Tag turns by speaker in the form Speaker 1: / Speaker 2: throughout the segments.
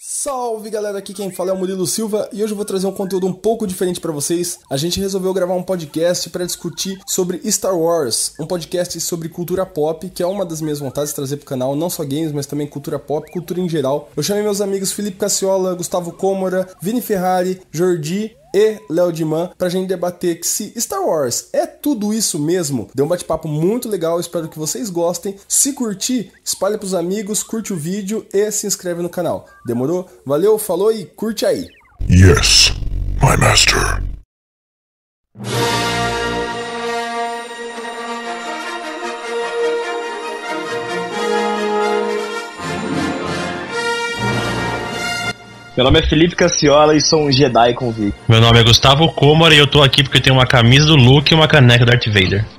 Speaker 1: Salve galera, aqui quem fala é o Murilo Silva e hoje eu vou trazer um conteúdo um pouco diferente para vocês. A gente resolveu gravar um podcast para discutir sobre Star Wars, um podcast sobre cultura pop, que é uma das minhas vontades de trazer pro canal, não só games, mas também cultura pop, cultura em geral. Eu chamei meus amigos Felipe Cassiola, Gustavo Cômora, Vini Ferrari, Jordi e Léo Diman pra gente debater que se Star Wars é tudo isso mesmo. Deu um bate-papo muito legal, espero que vocês gostem. Se curtir, espalhe pros amigos, curte o vídeo e se inscreve no canal. Demorou? Valeu, falou e curte aí.
Speaker 2: Yes, my master.
Speaker 3: Meu nome é Felipe Cassiola e sou um Jedi convicto.
Speaker 4: Meu nome é Gustavo Cômara e eu tô aqui porque eu tenho uma camisa do Luke e uma caneca do Darth Vader.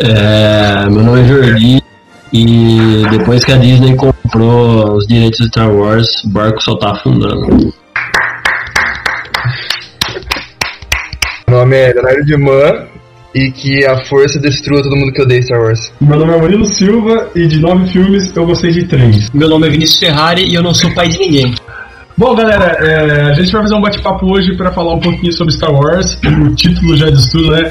Speaker 5: É, meu nome é Jordi e depois que a Disney comprou os direitos de Star Wars, o barco só tá afundando.
Speaker 6: Meu nome é Leonardo Diman e que a força destrua todo mundo que odeia Star Wars.
Speaker 7: Meu nome é Murilo Silva e de nove filmes eu gostei de três.
Speaker 8: Meu nome é Vinícius Ferrari e eu não sou pai de ninguém.
Speaker 7: Bom, galera, é, a gente vai fazer um bate-papo hoje para falar um pouquinho sobre Star Wars. O título já diz tudo, né?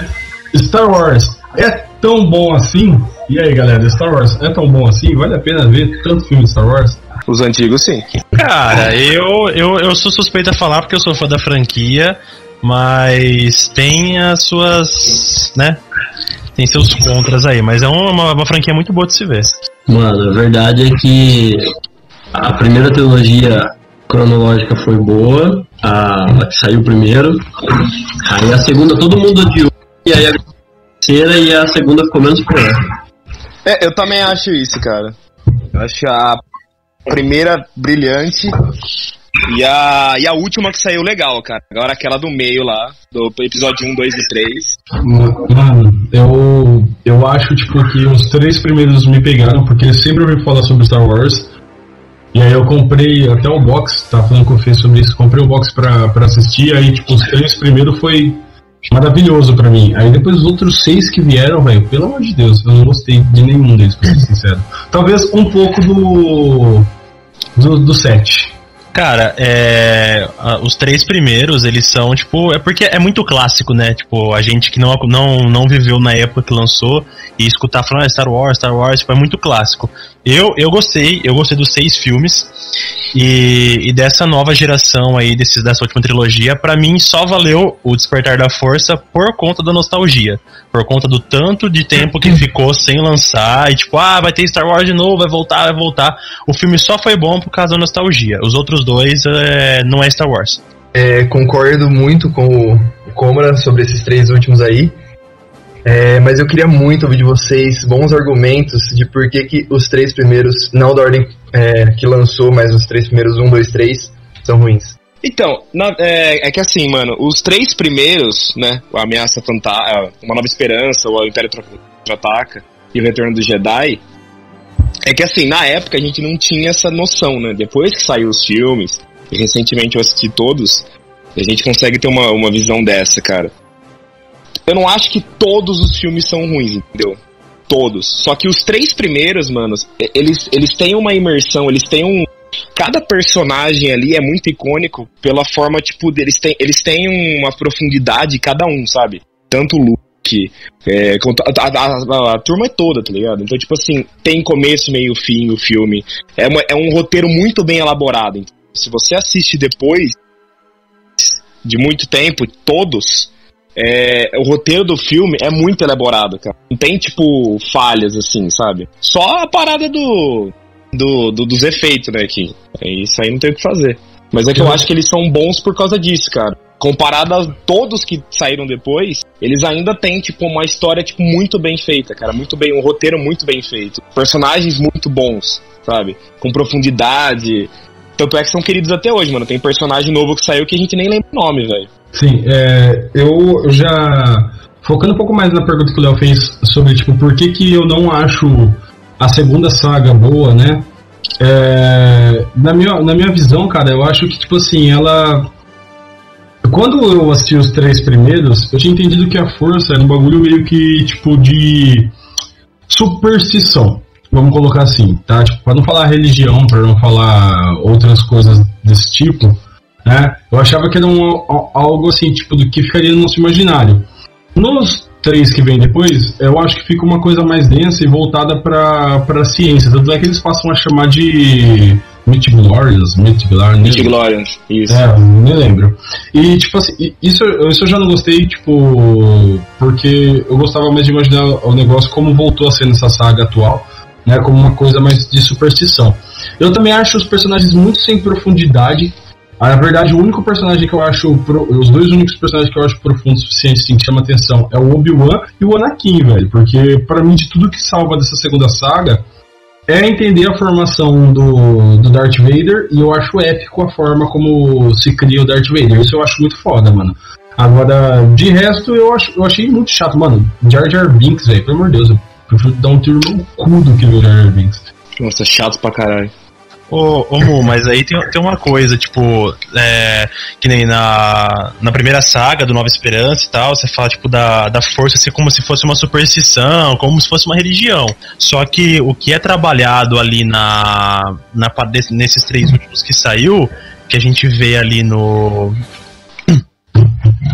Speaker 7: Star Wars é tão bom assim? E aí, galera, Star Wars é tão bom assim? Vale a pena ver tanto filme de Star Wars?
Speaker 3: Os antigos, sim.
Speaker 4: Cara, eu, eu, eu sou suspeito a falar porque eu sou fã da franquia, mas tem as suas. né? Tem seus contras aí, mas é uma, uma franquia muito boa de se ver.
Speaker 5: Mano, a verdade é que a primeira trilogia cronológica foi boa, a, a que saiu primeiro, aí a segunda todo mundo odiou, e aí a terceira e a segunda ficou menos pior.
Speaker 3: É, eu também acho isso, cara. Eu acho a primeira brilhante e a, e a última que saiu legal, cara. Agora aquela do meio lá, do episódio 1, 2 e 3.
Speaker 7: Mano, eu, eu acho tipo que os três primeiros me pegaram, porque eu sempre ouvi falar sobre Star Wars. E aí eu comprei até o box, tá falando com o Fê sobre isso, comprei o box pra, pra assistir, aí tipo, os três primeiros foi maravilhoso pra mim. Aí depois os outros seis que vieram, velho, pelo amor de Deus, eu não gostei de nenhum deles, pra ser sincero. Talvez um pouco do. do, do set.
Speaker 4: Cara, é, os três primeiros, eles são, tipo, é porque é muito clássico, né? Tipo, a gente que não, não, não viveu na época que lançou e escutar falando ah, Star Wars, Star Wars, tipo, é muito clássico. Eu, eu gostei, eu gostei dos seis filmes e, e dessa nova geração aí, desses, dessa última trilogia, pra mim só valeu o Despertar da Força por conta da nostalgia. Por conta do tanto de tempo que ficou sem lançar e tipo, ah, vai ter Star Wars de novo, vai voltar, vai voltar. O filme só foi bom por causa da nostalgia. Os outros dois é, não é Star Wars.
Speaker 6: É, concordo muito com o, Cômara sobre esses três últimos aí. É, mas eu queria muito ouvir de vocês bons argumentos de por que, que os três primeiros, não da ordem é, que lançou, mas os três primeiros, um, dois, três, são ruins.
Speaker 3: Então, na- é, é que assim, mano, os três primeiros, né? O Ameaça Fantástica, Uma Nova Esperança, o Império Tra- Contra-Ataca e o Retorno do Jedi. É que assim, na época a gente não tinha essa noção, né? Depois que saiu os filmes, e recentemente eu assisti todos, a gente consegue ter uma, uma visão dessa, cara. Eu não acho que todos os filmes são ruins, entendeu? Todos. Só que os três primeiros, manos, eles, eles têm uma imersão, eles têm um, cada personagem ali é muito icônico pela forma, tipo, deles têm, eles têm uma profundidade cada um, sabe? Tanto o Luke, é, a, a- a- a turma é toda, tá ligado? Então, tipo assim, tem começo, meio, fim o filme. É, uma- é um roteiro muito bem elaborado. Então, se você assiste depois de muito tempo, todos, é, o roteiro do filme é muito elaborado, cara. Não tem, tipo, falhas, assim, sabe? Só a parada do, do, do- dos efeitos, né? Que é isso aí não tem o que fazer. Mas é que eu acho que eles são bons por causa disso, cara. Comparado a todos que saíram depois, eles ainda têm, tipo, uma história, tipo, muito bem feita, cara. Muito bem, um roteiro muito bem feito. Personagens muito bons, sabe? Com profundidade. Tanto é que são queridos até hoje, mano. Tem personagem novo que saiu que a gente nem lembra o nome, velho.
Speaker 7: Sim, é, eu, já. Focando um pouco mais na pergunta que o Léo fez sobre, tipo, por que, que eu não acho a segunda saga boa, né? É, na, minha, na minha visão, cara, eu acho que, tipo assim, ela. Quando eu assisti os três primeiros, eu tinha entendido que a força era um bagulho meio que, tipo, de superstição. vamos colocar assim, tá? Tipo, pra não falar religião, pra não falar outras coisas desse tipo, né? Eu achava que era um, algo assim, tipo, do que ficaria no nosso imaginário. Nos três que vem depois, eu acho que fica uma coisa mais densa e voltada pra, pra ciência. Tanto é que eles passam a chamar de Midglorians, Midglorians.
Speaker 3: Midglorians, isso.
Speaker 7: É, me lembro. E, tipo assim, isso, isso eu já não gostei, tipo, porque eu gostava mais de imaginar o negócio como voltou a ser nessa saga atual, né, como uma coisa mais de superstição. Eu também acho os personagens muito sem profundidade, ah, na verdade, o único personagem que eu acho. Os dois únicos personagens que eu acho profundo o suficiente, sim, que chama atenção é o Obi-Wan e o Anakin, velho. Porque, para mim, de tudo que salva dessa segunda saga é entender a formação do, do Darth Vader e eu acho épico a forma como se cria o Darth Vader. Isso eu acho muito foda, mano. Agora, de resto, eu, acho, eu achei muito chato, mano. Jar Jar Binks, velho, pelo amor de Deus, eu prefiro dar um tiro no cu do que ver Jar Jar Binks.
Speaker 3: Nossa, chato pra caralho.
Speaker 4: Ô, ô Mu, mas aí tem, tem uma coisa, tipo, é, que nem na, na primeira saga do Nova Esperança e tal, você fala, tipo, da, da força ser como se fosse uma superstição, como se fosse uma religião. Só que o que é trabalhado ali na, na nesses três últimos que saiu, que a gente vê ali no,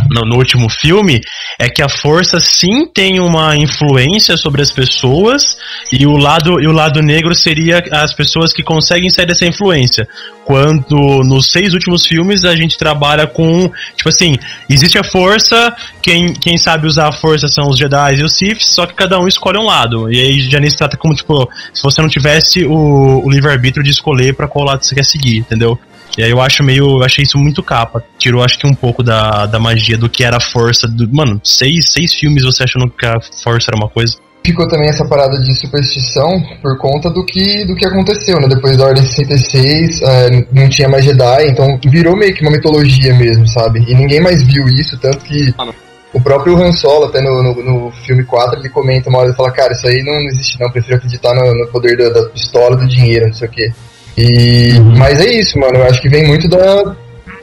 Speaker 4: no, no, último filme é que a força sim tem uma influência sobre as pessoas e o lado e o lado negro seria as pessoas que conseguem sair dessa influência. Quando nos seis últimos filmes a gente trabalha com tipo assim existe a força quem, quem sabe usar a força são os Jedi e os Sith só que cada um escolhe um lado e aí já nem se trata como tipo se você não tivesse o, o livre arbítrio de escolher para qual lado você quer seguir entendeu e aí eu acho meio. Eu achei isso muito capa. Tirou acho que um pouco da, da magia do que era a força. Do, mano, seis, seis filmes você achando que a força era uma coisa.
Speaker 6: Ficou também essa parada de superstição por conta do que, do que aconteceu, né? Depois da Ordem 66, é, não tinha mais Jedi, então virou meio que uma mitologia mesmo, sabe? E ninguém mais viu isso, tanto que ah, o próprio Han Solo, até no, no, no, filme 4, ele comenta uma hora e fala, cara, isso aí não existe não, prefiro acreditar no, no poder da, da pistola, do dinheiro, não sei o quê. E. Mas é isso, mano. Eu acho que vem muito da,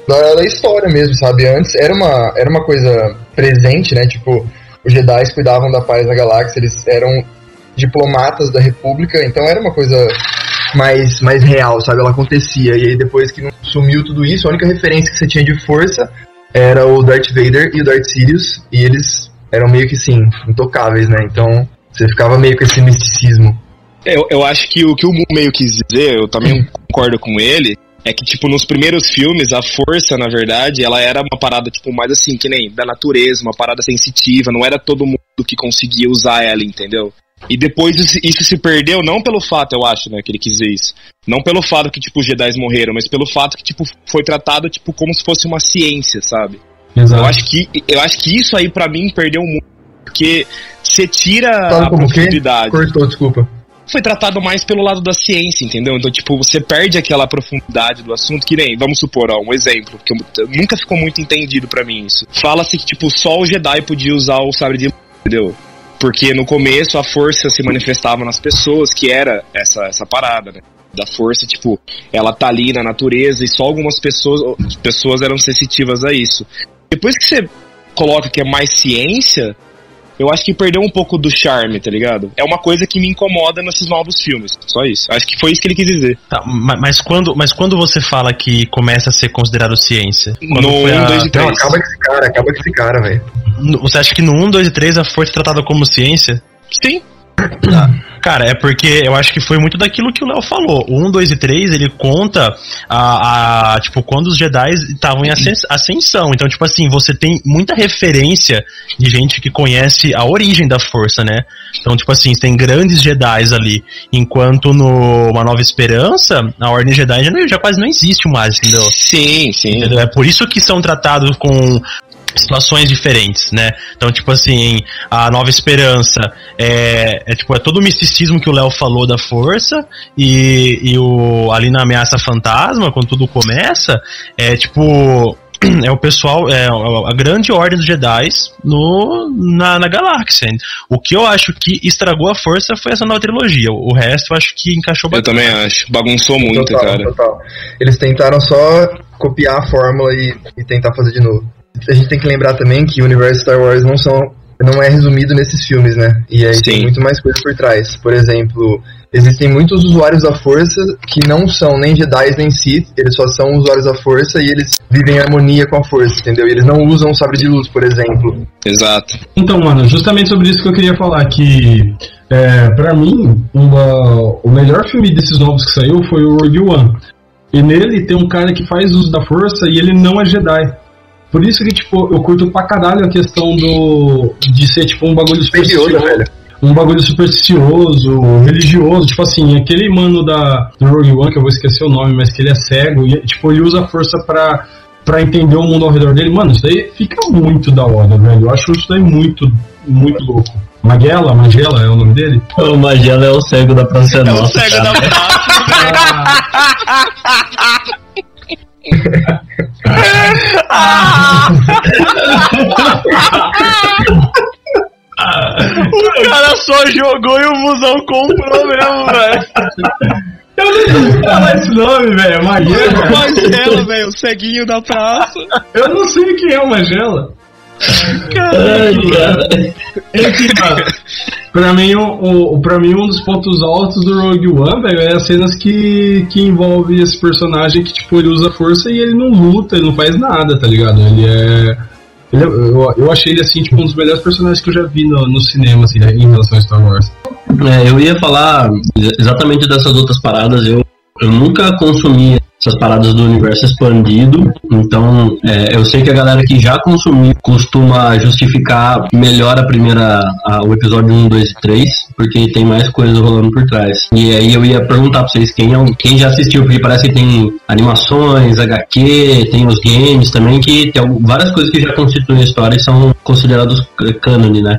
Speaker 6: da, da, história mesmo, sabe? Antes era uma, era uma coisa presente, né? Tipo, os Jedi cuidavam da paz na galáxia, eles eram diplomatas da República, então era uma coisa mais, mais real, sabe? Ela acontecia. E aí depois que sumiu tudo isso, a única referência que você tinha de força era o Darth Vader e o Darth Sidious, e eles eram meio que, sim, intocáveis, né? Então você ficava meio com esse misticismo.
Speaker 3: Eu, eu acho que o que o Mu meio quis dizer, eu também concordo com ele, é que, tipo, nos primeiros filmes, a força, na verdade, ela era uma parada, tipo, mais assim, que nem da natureza, uma parada sensitiva, não era todo mundo que conseguia usar ela, entendeu? E depois isso, se perdeu, não pelo fato, eu acho, né, que ele quis dizer isso. Não pelo fato que, tipo, os Jedi morreram, mas pelo fato que, tipo, foi tratado, tipo, como se fosse uma ciência, sabe? Exato. Eu acho que, eu acho que isso aí, para mim, perdeu muito. Porque você tira
Speaker 6: Fala a profundidade. Cortou, desculpa
Speaker 3: foi tratado mais pelo lado da ciência, entendeu? Então, tipo, você perde aquela profundidade do assunto, que nem, vamos supor, ó, um exemplo, que eu, nunca ficou muito entendido para mim isso. Fala-se que, tipo, só o Jedi podia usar o sabre de entendeu? Porque no começo a força se manifestava nas pessoas, que era essa, essa parada, né? Da força, tipo, ela tá ali na natureza e só algumas pessoas, pessoas eram sensitivas a isso. Depois que você coloca que é mais ciência, eu acho que perdeu um pouco do charme, tá ligado? É uma coisa que me incomoda nesses novos filmes. Só isso. Acho que foi isso que ele quis dizer.
Speaker 4: Tá, mas quando, mas quando você fala que começa a ser considerado ciência?
Speaker 3: no 1, 2 e 3. Não,
Speaker 6: acaba com esse cara, acaba com esse cara, velho.
Speaker 4: Você acha que no 1, 2 e 3 a força é tratada como ciência?
Speaker 3: Sim.
Speaker 4: Tá. Cara, é porque eu acho que foi muito daquilo que o Léo falou. O 1, 2 e 3, ele conta a, a tipo, quando os Jedi estavam em ascensão. Então, tipo assim, você tem muita referência de gente que conhece a origem da força, né? Então, tipo assim, tem grandes Jedi ali. Enquanto no Uma Nova Esperança, a Ordem Jedi já, já quase não existe mais, entendeu?
Speaker 3: Sim, sim.
Speaker 4: Entendeu? É por isso que são tratados com situações diferentes, né? Então, tipo assim, a Nova Esperança é, é tipo é todo o misticismo que o Léo falou da força e, e o ali na ameaça fantasma, quando tudo começa, é tipo é o pessoal, é a grande ordem dos Jedi no, na, na galáxia. O que eu acho que estragou a força foi essa nova trilogia. O resto eu acho que encaixou
Speaker 3: bastante. Eu também acho. Bagunçou muito, total, cara. Total.
Speaker 6: Eles tentaram só copiar a fórmula e, e tentar fazer de novo a gente tem que lembrar também que o universo Star Wars não são não é resumido nesses filmes, né? E aí tem
Speaker 3: Sim.
Speaker 6: muito mais coisa por trás. Por exemplo, existem muitos usuários da força que não são nem Jedi nem Sith, eles só são usuários da força e eles vivem em harmonia com a força, entendeu? E eles não usam o sabre de luz, por exemplo.
Speaker 3: Exato.
Speaker 7: Então, mano, justamente sobre isso que eu queria falar, que é, para mim, uma- o melhor filme desses novos que saiu foi o Rogue One. E nele tem um cara que faz uso da força e ele não é Jedi. Por isso que, tipo, eu curto pra caralho a questão do. de ser, tipo, um bagulho supersticioso.
Speaker 6: velho.
Speaker 7: Um bagulho supersticioso, religioso, tipo assim, aquele mano da, do Rogue One, que eu vou esquecer o nome, mas que ele é cego, e, tipo, ele usa a força pra, pra entender o mundo ao redor dele. Mano, isso daí fica muito da hora, velho. Eu acho isso daí muito, muito louco. Maguela, Magela é o nome dele?
Speaker 5: O Magela é o cego da Praça
Speaker 3: É o
Speaker 5: Nossa.
Speaker 3: cego
Speaker 5: cara.
Speaker 3: da praça. O cara só jogou e o busão comprou mesmo, velho.
Speaker 7: Eu não sei falar esse nome, velho. É Maguela.
Speaker 3: Magela, velho, o ceguinho da praça.
Speaker 7: Eu não sei quem é o Magela.
Speaker 5: Ai, cara.
Speaker 7: Enfim, cara, pra mim, o, o, pra mim, um dos pontos altos do Rogue One, velho, é as cenas que, que envolve esse personagem que, tipo, ele usa força e ele não luta, ele não faz nada, tá ligado? Ele é. ele é- eu, eu achei ele, assim, tipo, um dos melhores personagens que eu já vi no, no cinema, assim, né, em relação a Star Wars.
Speaker 5: É, eu ia falar ex- exatamente dessas outras paradas. Eu, eu nunca consumi essas paradas do universo expandido. Então, é, eu sei que a galera que já consumiu costuma justificar melhor a primeira, a- o episódio 1, 2 e 3, porque tem mais coisa rolando por trás. E aí eu ia perguntar pra vocês quem, é quem já assistiu, porque parece que tem animações, HQ, tem os games também, que tem várias coisas que já constituem a história e são considerados cânone, né?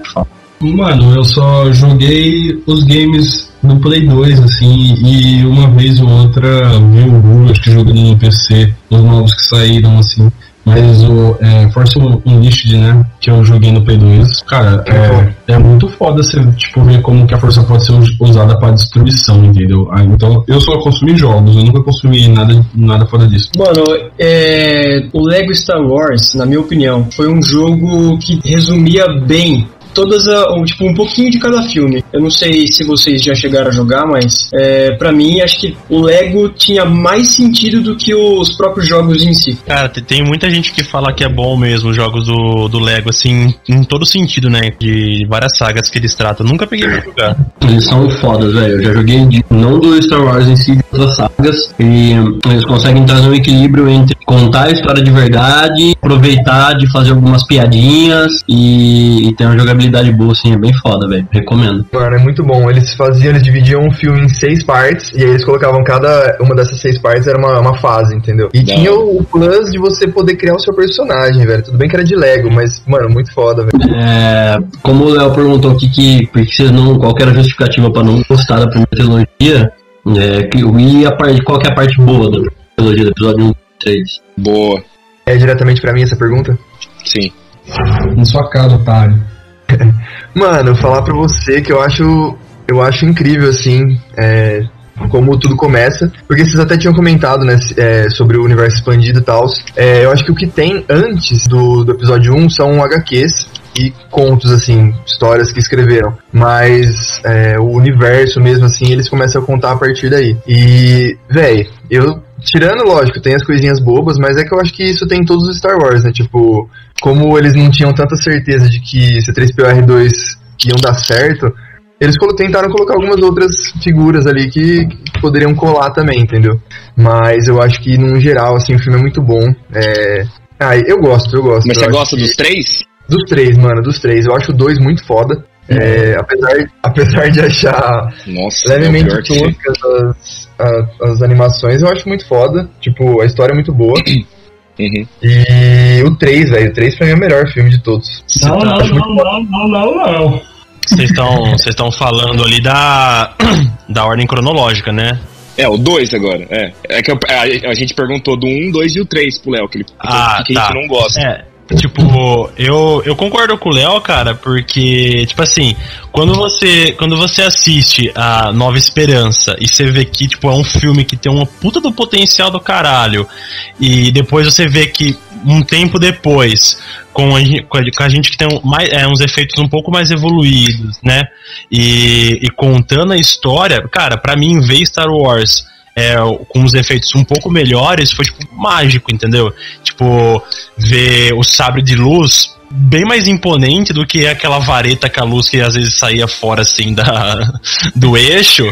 Speaker 7: Mano, eu só joguei os games no Play 2, assim, e uma vez ou outra vi o Ru, acho que jogando no PC, os novos que saíram, assim. Mas o é, Force Unleashed, né, que eu joguei no Play 2, cara, é, é muito foda você, tipo, ver como que a força pode ser us- usada pra destruição, entendeu? Ah, então, eu só consumi jogos, eu nunca consumi nada, nada fora disso.
Speaker 8: Mano, é, o Lego Star Wars, na minha opinião, foi um jogo que resumia bem todas a, tipo um pouquinho de cada filme. Eu não sei se vocês já chegaram a jogar, mas é, para mim acho que o Lego tinha mais sentido do que os próprios jogos em si.
Speaker 4: Cara, te- tem muita gente que fala que é bom mesmo os jogos do, do Lego, assim, em todo sentido, né? De várias sagas que eles tratam. Nunca peguei pra jogar.
Speaker 5: Eles são fodas, velho. Eu já joguei de- não do Star Wars em si, das sagas. E eles conseguem trazer um equilíbrio entre contar a história de verdade, aproveitar de fazer algumas piadinhas e, e ter uma jogabilidade boa, assim, é bem foda, velho. Recomendo.
Speaker 6: Mano, é muito bom. Eles faziam, eles dividiam o filme em seis partes, e aí eles colocavam cada uma dessas seis partes era uma, uma fase, entendeu? E
Speaker 3: Da
Speaker 6: tinha o, o plus de você poder criar o seu personagem, velho. Tudo bem que era de Lego, mas, mano, muito foda, velho.
Speaker 5: É, como o Léo perguntou aqui que, por que vocês não, qual que era a justificativa pra não gostar da primeira trilogia, é, que, e a parte, qual que é a parte boa da trilogia, do episódio 1 e 3?
Speaker 3: Boa,
Speaker 6: É diretamente pra mim essa pergunta?
Speaker 3: sim.
Speaker 7: Em sua casa, otário.
Speaker 6: Mano, falar pra você que eu acho. Eu acho incrível, assim. É, como tudo começa. Porque vocês até tinham comentado, né, é, sobre o universo expandido e tal. É, eu acho que o que tem antes do, do episódio 1 são HQs e contos, assim, histórias que escreveram. Mas é, o universo mesmo, assim, eles começam a contar a partir daí. E, véi, eu. Tirando, lógico, tem as coisinhas bobas, mas é que eu acho que isso tem em todos os Star Wars, né? Tipo, como eles não tinham tanta certeza de que C3PO-R2 iam dar certo, eles tentaram colocar algumas outras figuras ali que, poderiam colar também, entendeu? Mas eu acho que, num geral, assim, o filme é muito bom. É... Ah, eu gosto, eu gosto.
Speaker 3: Mas
Speaker 6: Eu
Speaker 3: você gosta
Speaker 6: que-
Speaker 3: dos três?
Speaker 6: Dos três, mano, dos três. Eu acho o dois muito foda. É, apesar, apesar de achar
Speaker 3: Nossa,
Speaker 6: levemente toscas as, a- as animações, eu acho muito foda. Tipo, a história é muito boa.
Speaker 3: Uhum.
Speaker 6: E o 3, velho, o 3 pra mim é o melhor filme de todos.
Speaker 7: Não, não, não, não, não, não, não.
Speaker 4: Vocês estão vocês estão falando ali da, da ordem cronológica, né?
Speaker 3: É, o 2 agora, é. É que eu- a, a gente perguntou do 1, um, 2 e o 3 pro Léo, que, ele,
Speaker 4: Ah,
Speaker 3: que, que a
Speaker 4: tá.
Speaker 3: gente não gosta.
Speaker 4: É, tipo, eu, eu concordo com o Léo, cara, porque, tipo assim, quando você, quando você assiste a Nova Esperança e você vê que, tipo, é um filme que tem uma puta do potencial do caralho, e depois você vê que um tempo depois, com a, com a gente que tem um, mais, é, uns efeitos um pouco mais evoluídos, né? E, e contando a história, cara, pra mim ver Star Wars é, com os efeitos um pouco melhores foi tipo mágico, entendeu? Tipo, ver o sabre de luz bem mais imponente do que aquela vareta com a luz que às vezes saía fora assim da, do eixo.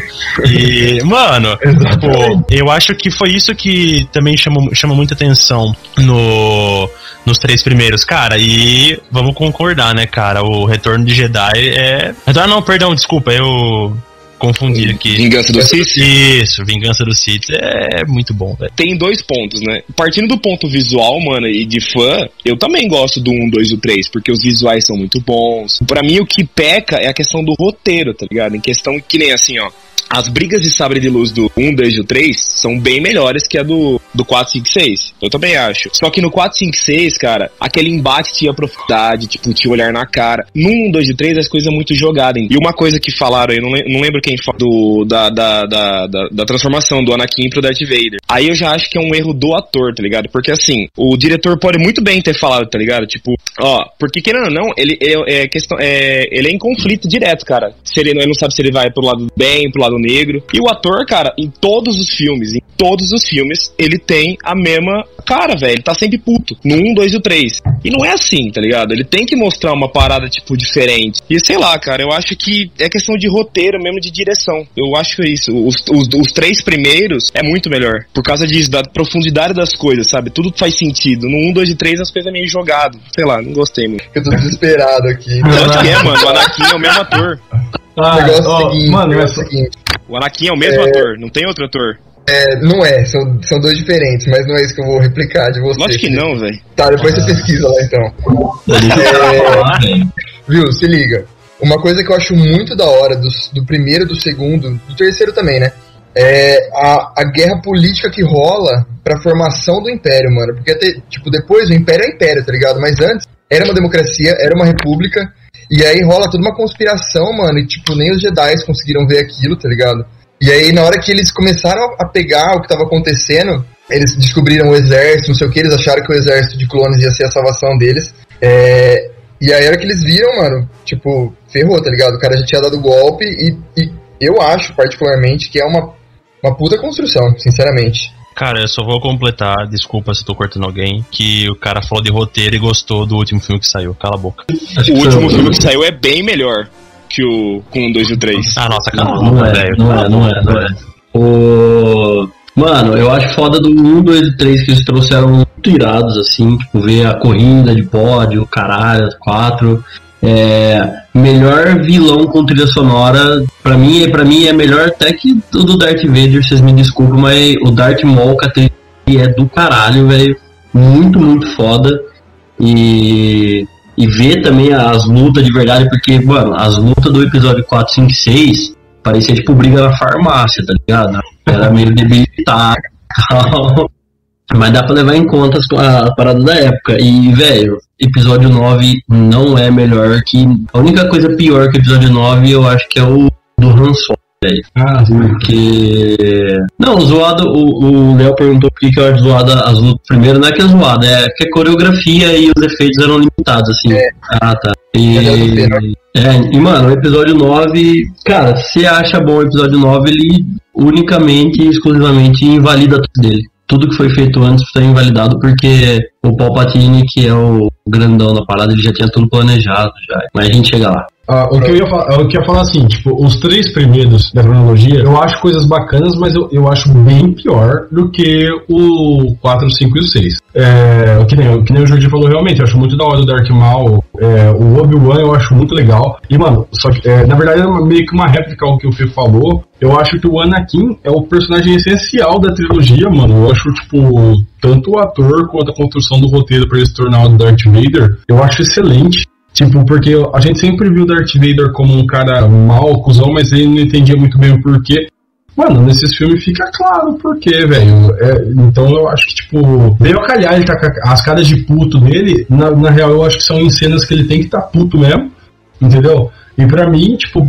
Speaker 4: E, mano, tipo, eu acho que foi isso que também chamou, chamou muita atenção no, nos três primeiros, cara. E vamos concordar, né, cara? O Retorno de Jedi é. Retorno não, perdão, desculpa, eu confundi aqui.
Speaker 3: Vingança do Sith?
Speaker 4: Isso, Vingança do Sith é muito bom, velho.
Speaker 3: tem dois pontos, né? Partindo do ponto visual, mano, e de fã, eu também gosto do 1, 2 e o 3, porque os visuais são muito bons. Pra mim, o que peca é a questão do roteiro, tá ligado? Em questão que nem assim, ó. As brigas de sabre de luz do 1, 2 e o 3 são bem melhores que a do, do 4, 5, 6. Eu também acho. Só que no 4, 5, 6, cara, aquele embate tinha profundidade, tipo, tinha olhar na cara. No 1, 2 e 3, as coisas muito jogadas. E uma coisa que falaram, eu não, le- não lembro quem falou, do, da, da, da, da, transformação do Anakin pro Darth Vader. Aí eu já acho que é um erro do ator, tá ligado? Porque assim, o diretor pode muito bem ter falado, tá ligado? Tipo, ó, porque querendo ou não, ele é, é questão, é, ele é em conflito direto, cara. Se ele, não- ele não sabe se ele vai pro lado do bem, pro lado negro. E o ator, cara, em todos os filmes, em todos os filmes, ele tem a mesma cara, velho. Ele tá sempre puto. No 1, 2 e o 3. E não é assim, tá ligado? Ele tem que mostrar uma parada, tipo, diferente. E sei lá, cara, eu acho que é questão de roteiro mesmo, de direção. Eu acho isso. Os, os, os três primeiros é muito melhor. Por causa disso, da profundidade das coisas, sabe? Tudo faz sentido. No 1, 2 e 3 as coisas é meio jogado. Sei lá, não gostei muito.
Speaker 6: Eu tô desesperado aqui.
Speaker 3: Onde que é, mano? O Anakin é o mesmo ator.
Speaker 6: O
Speaker 7: Ah,
Speaker 6: negócio é
Speaker 7: ó,
Speaker 6: o seguinte,
Speaker 7: mano,
Speaker 6: o negócio é o seguinte.
Speaker 3: O Anakin é o mesmo ator, não tem outro ator.
Speaker 6: É, não é, são, são dois diferentes, mas não é isso que eu vou replicar de você.
Speaker 3: Lógico que não, velho.
Speaker 6: Tá, depois você pesquisa lá então. É, viu, se liga. Uma coisa que eu acho muito da hora do, do primeiro, do segundo, do terceiro também, né? É a, a guerra política que rola pra formação do Império, mano. Porque, até, tipo, depois o Império é Império, tá ligado? Mas antes era uma democracia, era uma república. E aí rola toda uma conspiração, mano. E, tipo, nem os Jedi conseguiram ver aquilo, tá ligado? E aí, na hora que eles começaram a pegar o que tava acontecendo, eles descobriram o exército, não sei o que, eles acharam que o exército de clones ia ser a salvação deles. É, e aí, a hora que eles viram, mano, tipo, ferrou, tá ligado? O cara já tinha dado golpe e, e eu acho, particularmente, que é uma, uma puta construção, sinceramente.
Speaker 4: Cara, eu só vou completar, desculpa se eu tô cortando alguém, que o cara falou de roteiro e gostou do último filme que saiu. Cala a boca.
Speaker 3: O último
Speaker 5: foi-
Speaker 3: filme que saiu é bem melhor que o com o 2 e o 3.
Speaker 4: Ah, nossa,
Speaker 5: Não,
Speaker 4: cara,
Speaker 5: não é,
Speaker 4: velho.
Speaker 5: não é, não é, não é. O... Mano, eu acho foda do 1, 2 e 3 que eles trouxeram muito irados, assim, tipo, ver a corrida de pódio, caralho, 4. É, melhor vilão com trilha sonora, pra mim, é- pra mim é melhor até que o do Darth Vader, vocês me desculpem, mas o Darth Maul trilha é do caralho, velho. Muito, muito foda. E, e ver também as lutas de verdade, porque, mano, as lutas do episódio 4, 5 e 6 parecia tipo briga na farmácia, tá ligado? Era meio debilitado tal. Mas dá pra levar em conta a parada da época. E, velho, episódio 9 não é melhor que. A única coisa pior que episódio 9 eu acho que é o do Han Solo, velho.
Speaker 7: Ah, sim.
Speaker 5: Porque. Não, zoado, o Léo perguntou por que, que eu acho zoada as lutas. Primeiro, não é que é zoada, é que a coreografia e os efeitos eram limitados, assim. Ah, tá. E.
Speaker 6: É final.
Speaker 5: É, e mano, o episódio 9, cara, se você acha bom o episódio 9, ele unicamente e exclusivamente invalida tudo dele. Tudo que foi feito antes está invalidado porque o Palpatine, que é o grandão da parada, ele já tinha tudo planejado já. Mas a gente chega lá.
Speaker 7: Ah, o, que eu ia falar, eu queria falar assim, tipo, os três primeiros da cronologia, eu acho coisas bacanas, mas eu, eu acho bem pior do que o 4, o 5 e o 6. É, o que, nem, o que nem o Jordi falou realmente, eu acho muito da hora do Dark Maul, é, o Obi-Wan eu acho muito legal. E, mano, só que, é, na verdade é meio que uma réplica ao que o Fê falou. Eu acho que o Anakin é o personagem essencial da trilogia, mano. Eu acho, tipo, tanto o ator quanto a construção do roteiro para ele se tornar o Darth Vader, eu acho excelente. Tipo, porque a gente sempre viu o Darth Vader como um cara mau, cuzão, mas ele não entendia muito bem o porquê. Mano, nesses filmes fica claro o porquê, velho. É, então eu acho que, tipo, veio a calhar ele tá as caras de puto dele. Na, na real, eu acho que são em cenas que ele tem que tá puto mesmo, entendeu? E pra mim, tipo,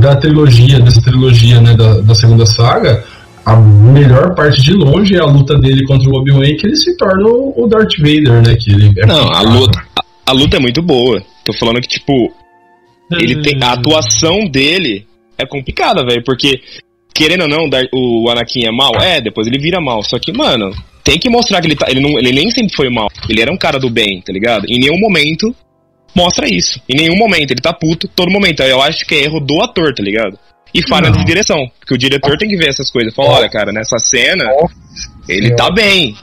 Speaker 7: da trilogia, dessa trilogia, né, da, da segunda saga, a melhor parte de longe é a luta dele contra o Obi-Wan, que ele se torna o Darth Vader, né? Que ele é
Speaker 3: Não, a luta, a, luta é muito boa. Tô falando que, tipo, ele tem, a atuação dele é complicada, velho, porque, querendo ou não, o Anakin é mal? É, depois ele vira mal. Só que, mano, tem que mostrar que ele, tá, ele, não, ele nem sempre foi mal. Ele era um cara do bem, tá ligado? Em nenhum momento mostra isso. Em nenhum momento. Ele tá puto todo momento. Eu acho que é erro do ator, tá ligado? E falha de direção. Porque o diretor tem que ver essas coisas. Fala, olha, cara, nessa cena, ele tá bem.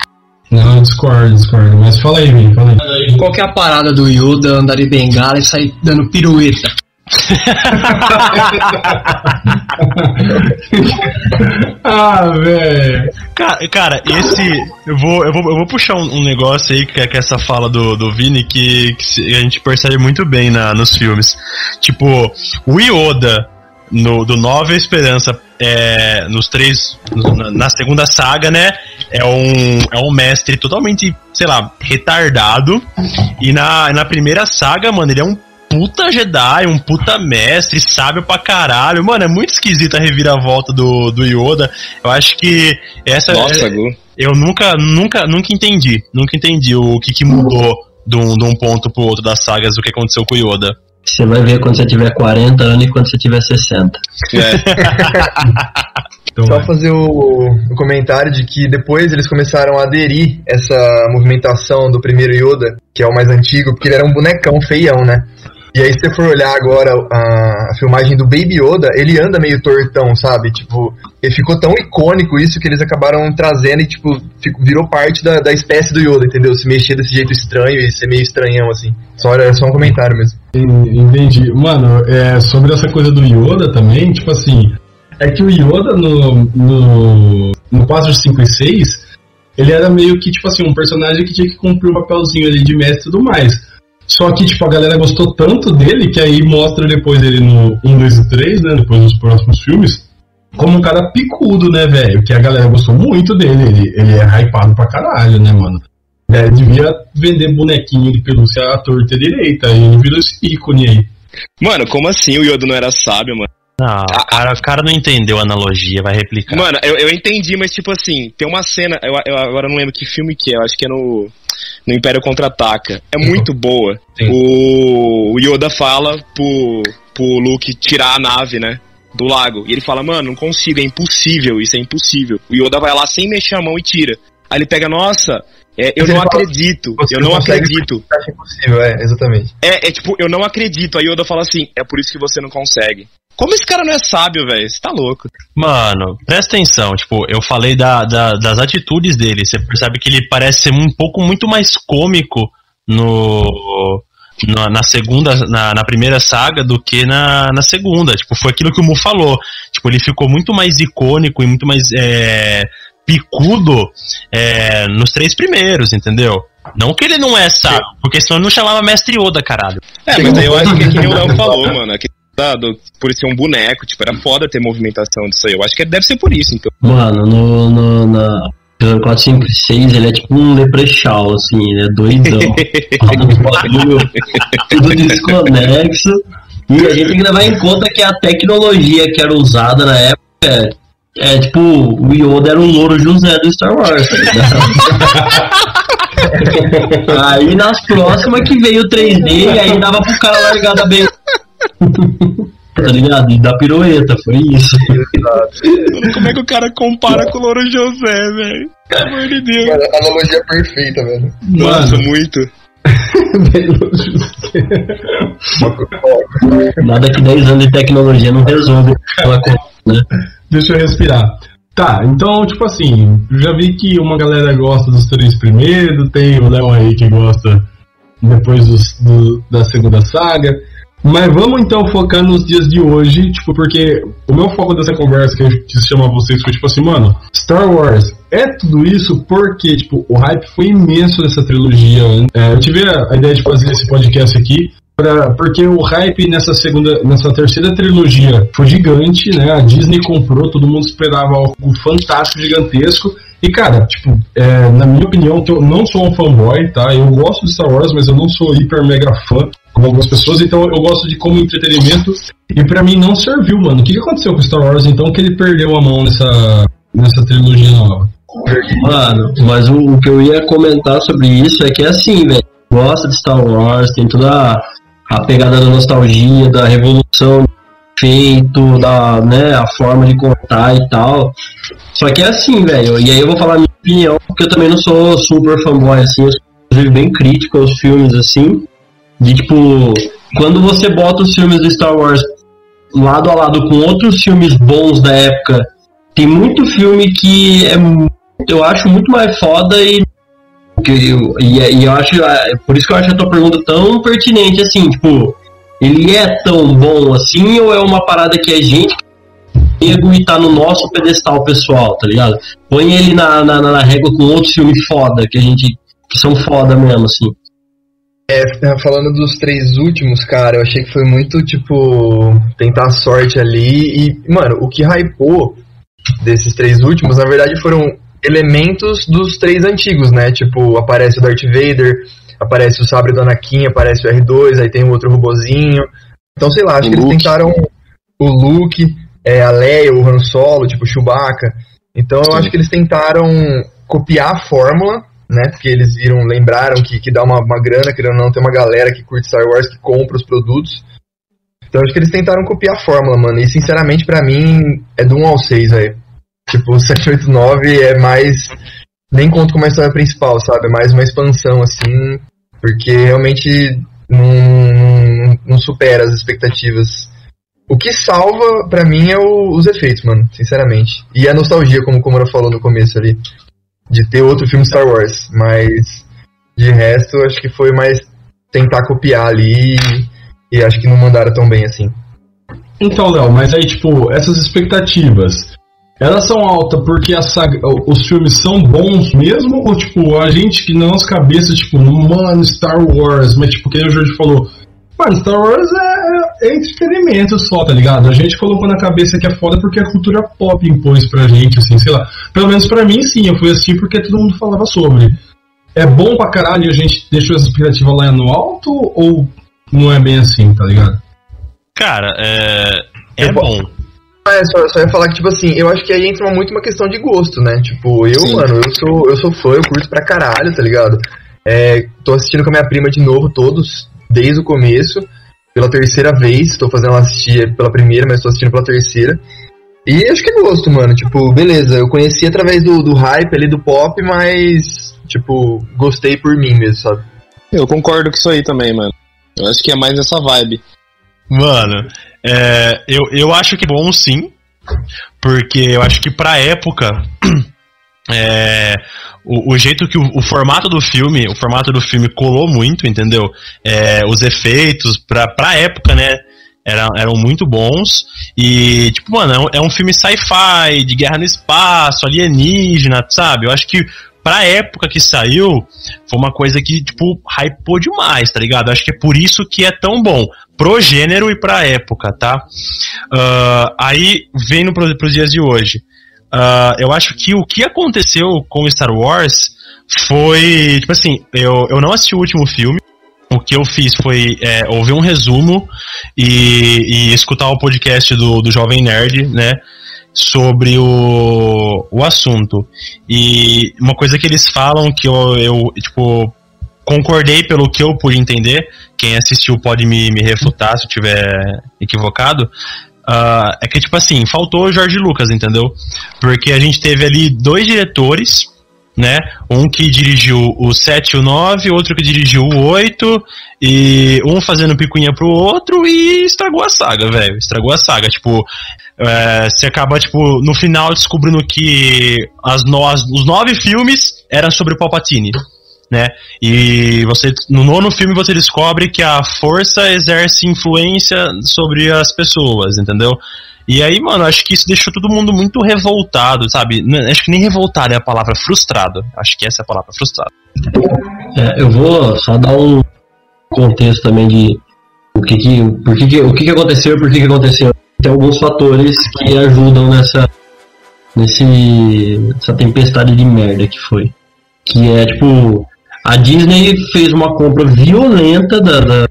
Speaker 7: Não, discordo, discordo. Mas fala aí, Vini, fala aí.
Speaker 8: Qual que é a parada do Yoda andar de bengala e sair dando pirueta?
Speaker 7: ah, velho.
Speaker 4: Cara, cara, esse. Eu vou, eu vou, eu vou puxar um, um negócio aí, que é, que é essa fala do, do Vini, que, que a gente percebe muito bem na, nos filmes. Tipo, o Yoda no, do Nova Esperança, é, nos três. Na, na, segunda saga, né? É um, é um mestre totalmente, sei lá, retardado. E na, na primeira saga, mano, ele é um puta Jedi, um puta mestre, sábio pra caralho. Mano, é muito esquisita a reviravolta do, do Yoda. Eu acho que essa.
Speaker 3: Nossa,
Speaker 4: é, Eu nunca, nunca, nunca entendi. Nunca entendi o que, que mudou de um, de um ponto pro outro das sagas, o que aconteceu com o Yoda.
Speaker 5: Você vai ver quando você tiver 40 anos e quando você tiver 60.
Speaker 6: É. Então, Só fazer o, o, comentário de que depois eles começaram a aderir essa movimentação do primeiro Yoda, que é o mais antigo, porque ele era um bonecão feião, né? E aí, se você for olhar agora a, filmagem do Baby Yoda, ele anda meio tortão, sabe? Tipo, ele ficou tão icônico isso que eles acabaram trazendo e, tipo, virou parte da, da espécie do Yoda, entendeu? Se mexer desse jeito estranho e ser meio estranhão, assim. Só, é só um comentário mesmo.
Speaker 7: Entendi. Mano, é, sobre essa coisa do Yoda também, tipo assim, é que o Yoda no, no, no 4, 5 e 6, ele era meio que, tipo assim, um personagem que tinha que cumprir um papelzinho ali de mestre e tudo mais. Só que, tipo, a galera gostou tanto dele que aí mostra depois ele no 1, 2 e 3, né? Depois dos próximos filmes. Como um cara picudo, né, velho? Que a galera gostou muito dele. Ele, ele é hypado pra caralho, né, mano? É, devia vender bonequinho de pelúcia à torta direita. E ele virou esse ícone aí.
Speaker 3: Mano, como assim o Yoda não era sábio, mano?
Speaker 4: Não, o cara, o cara não entendeu a analogia, vai replicar.
Speaker 3: Mano, eu, eu entendi, mas tipo assim, tem uma cena, eu, eu agora não lembro que filme que é, eu acho que é no no Império Contra-Ataca. É muito boa. O, o Yoda fala pro, pro Luke tirar a nave, né? Do lago. E ele fala, mano, não consigo, é impossível, isso é impossível. O Yoda vai lá sem mexer a mão e tira. Aí ele pega, nossa, é, eu não acredito, eu não acredito.
Speaker 6: Acha impossível, é, exatamente.
Speaker 3: É, é tipo, eu não acredito. Aí Yoda fala assim, é por isso que você não consegue. Como esse cara não é sábio, velho? Você tá louco.
Speaker 4: Mano, presta atenção. Tipo, eu falei da, da, das atitudes dele. Você percebe que ele parece ser um pouco muito mais cômico no, na, na segunda, na, na, primeira saga do que na, na segunda. Tipo, foi aquilo que o Mu falou. Tipo, ele ficou muito mais icônico e muito mais é, picudo é, nos três primeiros, entendeu? Não que ele não é sábio, porque senão ele não chamava Mestre Yoda, caralho.
Speaker 3: É, mas aí eu acho que é que nem o Léo falou, mano. É por ser um boneco, tipo, era foda ter movimentação disso aí. Eu acho que deve ser por isso, então.
Speaker 5: Mano, no, no, na episódio 4, 5 e 6, ele é tipo um leprechal, assim, ele é doidão. tudo desconexo. E a gente tem que levar em conta que a tecnologia que era usada na época é, tipo, o Yoda era um louro José do Star Wars, tá aí nas próximas que veio o 3D, e aí dava pro cara largada bem tá ligado? E da pirueta, foi isso.
Speaker 3: Como é que o cara compara com o Louro José, velho? Pelo amor de Deus.
Speaker 6: Mano, analogia perfeita, velho.
Speaker 3: Nossa, Mano. muito.
Speaker 5: Nada que 10 anos de tecnologia não resolve aquela coisa, né?
Speaker 7: Deixa eu respirar. Tá, então, tipo assim, já vi que uma galera gosta dos três primeiros, tem o Léo aí que gosta depois dos, do, da segunda saga. Mas vamos então focar nos dias de hoje, tipo, porque o meu foco dessa conversa que eu quis chamar vocês foi tipo assim, mano, Star Wars é tudo isso porque, tipo, o hype foi imenso dessa trilogia. É, eu tive a, a, ideia de fazer esse podcast aqui pra, porque o hype nessa segunda, nessa terceira trilogia foi gigante, né? A Disney comprou, todo mundo esperava algo fantástico, gigantesco. E cara, tipo, é, na minha opinião, eu não sou um fanboy, tá? Eu gosto de Star Wars, mas eu não sou hiper mega fã como algumas pessoas, então eu gosto de como entretenimento. E para mim não serviu, mano. O que, aconteceu com Star Wars então que ele perdeu a mão nessa, nessa trilogia nova.
Speaker 5: Mano, mas o, o, que eu ia comentar sobre isso é que é assim, velho. Gosta de Star Wars, tem toda a, a pegada da nostalgia, da revolução feito, da, né, a forma de contar e tal. Só que é assim, velho. E aí eu vou falar minha opinião, porque eu também não sou super fanboy, assim, eu sou bem crítico aos filmes, assim. De tipo, quando você bota os filmes do Star Wars lado a lado com outros filmes bons da época, tem muito filme que é eu acho muito mais foda e que eu, e, e eu acho é por isso que eu acho a tua pergunta tão pertinente assim, tipo, ele é tão bom assim ou é uma parada que a gente ego e tá no nosso pedestal pessoal, tá ligado? Põe ele na, na, na régua com outros filmes foda, que a gente. que são foda mesmo, assim.
Speaker 6: É, falando dos três últimos, cara, eu achei que foi muito, tipo, tentar a sorte ali. E, mano, o que hypou desses três últimos, na verdade, foram elementos dos três antigos, né? Tipo, aparece o Darth Vader, aparece o sabre do Anakin, aparece o R2, aí tem o outro robozinho. Então, sei lá, acho o que Luke. eles tentaram o Luke, é, a Leia, o Han Solo, tipo Chewbacca. Então Sim. eu acho que eles tentaram copiar a fórmula, né? Porque eles viram, lembraram que, que dá uma, uma grana, querendo ou não, tem uma galera que curte Star Wars que compra os produtos. Então acho que eles tentaram copiar a fórmula, mano. E sinceramente, para mim, é do 1 ao 6, aí. Tipo, 789 é mais. Nem conto como a história principal, sabe? É mais uma expansão, assim. Porque realmente não, não, supera as expectativas o que salva, para mim, é o, os efeitos, mano, sinceramente. E a nostalgia, como o Komura falou no começo ali. De ter outro filme Star Wars. Mas, de resto, acho que foi mais tentar copiar ali. E, acho que não mandaram tão bem assim.
Speaker 7: Então, Léo, mas aí, tipo, essas expectativas. Elas são altas porque saga, os filmes são bons mesmo? Ou, tipo, a gente que na nossa cabeça, tipo, mano, Star Wars, mas, tipo, quem o Jorge falou, Mano, Star Wars é, é experimento só, tá ligado? A gente colocou na cabeça que é foda porque a cultura pop impôs pra gente, assim, sei lá. Pelo menos pra mim, sim, eu fui assim porque todo mundo falava sobre. É bom pra caralho e a gente deixou essa expectativa lá no alto ou não é bem assim, tá ligado?
Speaker 4: Cara, é. É
Speaker 6: eu
Speaker 4: bom.
Speaker 6: É, só, só ia falar que, tipo assim, eu acho que aí entra muito uma questão de gosto, né? Tipo, eu, Sim. mano, eu sou, eu sou fã, eu curto pra caralho, tá ligado? É, tô assistindo com a minha prima de novo todos, desde o começo, pela terceira vez. Estou fazendo ela assistir pela primeira, mas estou assistindo pela terceira. E acho que é gosto, mano. Tipo, beleza, eu conheci através do, do hype ali do pop, mas, tipo, gostei por mim mesmo, sabe?
Speaker 3: Eu concordo com isso aí também, mano. Eu acho que é mais essa vibe.
Speaker 4: Mano, é, eu, eu acho que é bom sim, porque eu acho que pra época é, o, o, jeito que o, o, formato do filme, o formato do filme colou muito, entendeu? É, os efeitos pra, pra época, né? Eram, muito bons. E, tipo, mano, é um, é um filme sci-fi, de guerra no espaço, alienígena, sabe? Eu acho que pra época que saiu, foi uma coisa que, tipo, hypou demais, tá ligado? Acho que é por isso que é tão bom. Pro gênero e pra época, tá? Uh, aí, vendo pro, pros dias de hoje. Uh, eu acho que o que aconteceu com Star Wars foi. Tipo assim, eu, eu não assisti o último filme. O que eu fiz foi é, ouvir um resumo e, e escutar o podcast do, do Jovem Nerd, né? Sobre o, o assunto. E uma coisa que eles falam que eu, eu tipo, concordei pelo que eu pude entender. Quem assistiu pode me, me refutar se eu estiver equivocado. Uh, é que, tipo assim, faltou o Jorge Lucas, entendeu? Porque a gente teve ali dois diretores, né? Um que dirigiu o 7 e o 9, outro que dirigiu o 8, e um fazendo picuinha pro outro e estragou a saga, velho. Estragou a saga. Tipo, é, você acaba, tipo, no final descobrindo que as no, os nove filmes eram sobre o Palpatine né? E você no nono filme você descobre que a força exerce influência sobre as pessoas, entendeu? E aí, mano, acho que isso deixou todo mundo muito revoltado, sabe? Acho que nem revoltado é a palavra frustrado. Acho que essa é a palavra frustrado.
Speaker 5: É, eu vou só dar um contexto também de o que que, por que, que o que, que aconteceu, por que, que aconteceu. Tem alguns fatores que ajudam nessa nesse essa tempestade de merda que foi. Que é tipo a Disney fez uma compra violenta da, da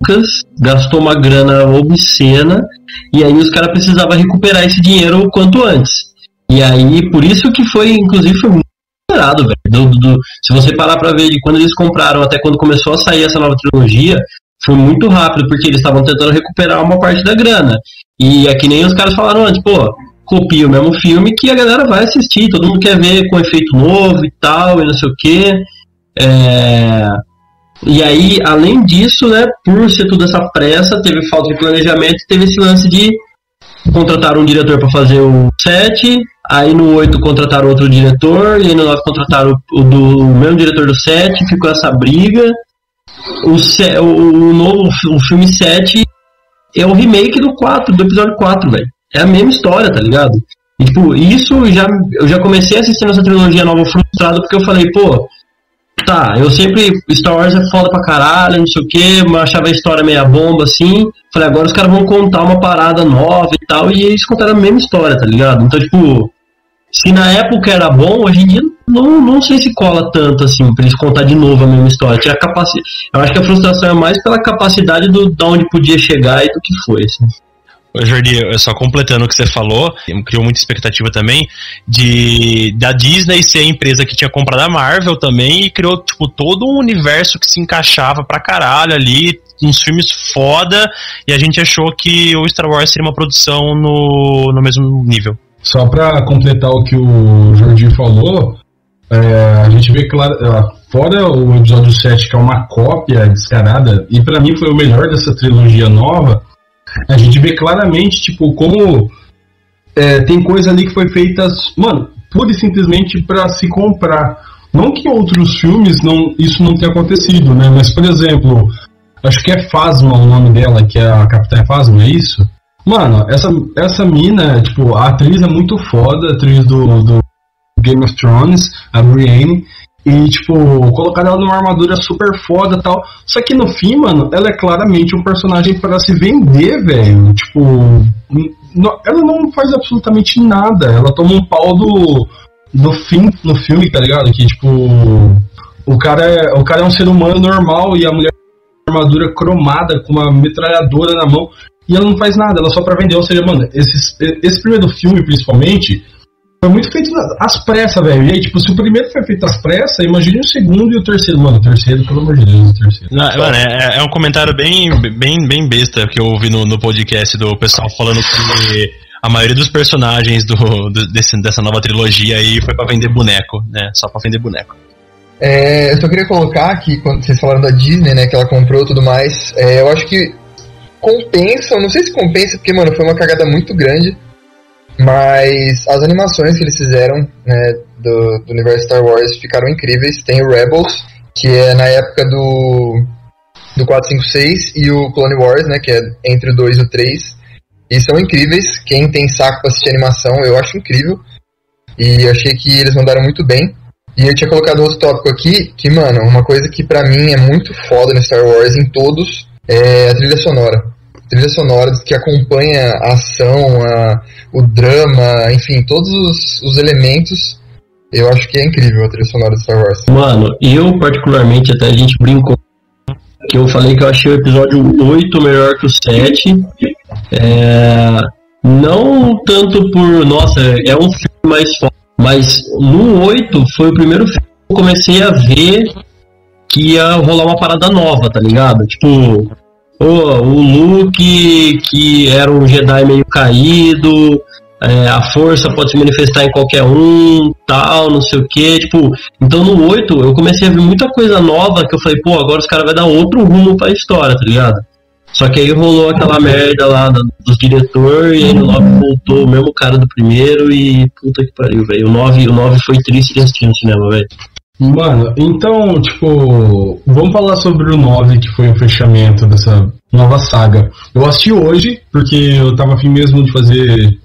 Speaker 5: Lucas, gastou uma grana obscena e aí os caras precisavam recuperar esse dinheiro o quanto antes. E aí, por isso que foi, inclusive, foi muito esperado, velho. Do, do, se você parar pra ver de quando eles compraram até quando começou a sair essa nova trilogia, foi muito rápido, porque eles estavam tentando recuperar uma parte da grana. E é que nem os caras falaram antes, pô, copia o mesmo filme que a galera vai assistir, todo mundo quer ver com efeito novo e tal, e não sei o quê. É... E aí, além disso, né, por ser toda essa pressa, teve falta de planejamento, teve esse lance de contratar um diretor para fazer o 7, aí no 8 contrataram outro diretor, e aí no 9 contrataram o, do o mesmo diretor do 7, ficou essa briga. O, o, o novo o filme 7 é o remake do 4, do episódio 4, velho. É a mesma história, tá ligado? E, tipo, isso já, eu já comecei assistindo essa trilogia nova frustrado porque eu falei, pô, tá, eu sempre. Star Wars é foda pra caralho, não sei o que, mas achava a história meia bomba assim. Falei, agora os caras vão contar uma parada nova e tal, e eles contaram a mesma história, tá ligado? Então, tipo, se na época era bom, hoje em dia não, não sei se cola tanto assim, pra eles contar de novo a mesma história. Tinha capaci... Eu acho que a frustração é mais pela capacidade do, de onde podia chegar e do que foi, assim.
Speaker 4: Jordi, só completando o que você falou, criou muita expectativa também de da Disney ser a empresa que tinha comprado a Marvel também e criou tipo todo um universo que se encaixava pra caralho ali, uns filmes foda, e a gente achou que o Star Wars seria uma produção no, no mesmo nível.
Speaker 7: Só pra completar o que o Jordi falou, é, a gente vê claro, fora o episódio 7 que é uma cópia descarada, e para mim foi o melhor dessa trilogia nova, a gente vê claramente, tipo, como é, tem coisa ali que foi feita, mano, pura e simplesmente para se comprar. Não que outros filmes não, isso não tenha acontecido, né? Mas, por exemplo, acho que é Fasma o nome dela, que é a Capitã Fasma, é isso? Mano, essa, essa mina, tipo, a atriz é muito foda, a atriz do, do Game of Thrones, a Brienne, e, tipo, colocaram ela numa armadura super foda tal. Só que no fim, mano, ela é claramente um personagem para se vender, velho. Tipo, ela não faz absolutamente nada. Ela toma um pau do, do fim no filme, tá ligado? Que, tipo, o cara, é, o cara é um ser humano normal e a mulher com uma armadura cromada com uma metralhadora na mão. E ela não faz nada, ela só pra vender. Ou seja, mano, esse, esse primeiro filme, principalmente, foi muito feito às pressas, velho. E aí, tipo, se o primeiro foi feito às pressas, imagine o segundo e o terceiro. Mano, o terceiro, pelo amor de Deus, o terceiro.
Speaker 4: Não, mano, é, é, um comentário bem, bem, bem besta que eu ouvi no, no podcast do pessoal falando que a maioria dos personagens do, do desse, dessa nova trilogia aí foi pra vender boneco, né? Só pra vender boneco.
Speaker 6: É, eu só queria colocar que quando vocês falaram da Disney, né, que ela comprou tudo mais, é, eu acho que compensa, não sei se compensa, porque, mano, foi uma cagada muito grande mas as animações que eles fizeram né, do, do universo Star Wars ficaram incríveis. Tem o Rebels, que é na época do, do 456, e o Clone Wars, né, que é entre o 2 e o 3. E são incríveis. Quem tem saco pra assistir animação, eu acho incrível. E achei que eles mandaram muito bem. E eu tinha colocado outro tópico aqui, que, mano, uma coisa que para mim é muito foda no Star Wars, em todos, é a trilha sonora trilha sonora que acompanha a ação, a, o drama, enfim, todos os, os, elementos. Eu acho que é incrível a trilha sonora de Star Wars.
Speaker 5: Mano, eu particularmente, até a gente brincou que eu falei que eu achei o episódio 8 melhor que o 7. É, não tanto por, nossa, é um filme mais forte, mas no 8 foi o primeiro filme que eu comecei a ver que ia rolar uma parada nova, tá ligado? Tipo, o, o Luke, que era um Jedi meio caído, é, a força pode se manifestar em qualquer um, tal, não sei o que, tipo, então no 8 eu comecei a ver muita coisa nova que eu falei, pô, agora os caras vão dar outro rumo pra história, tá ligado? Só que aí rolou aquela merda lá dos diretores e aí 9 voltou o mesmo cara do primeiro e puta que pariu, velho. O 9, o 9 foi triste de assistir no cinema, velho.
Speaker 7: Mano, então, tipo, vamos falar sobre o 9, que foi o fechamento dessa nova saga. Eu assisti hoje, porque eu tava afim mesmo de fazer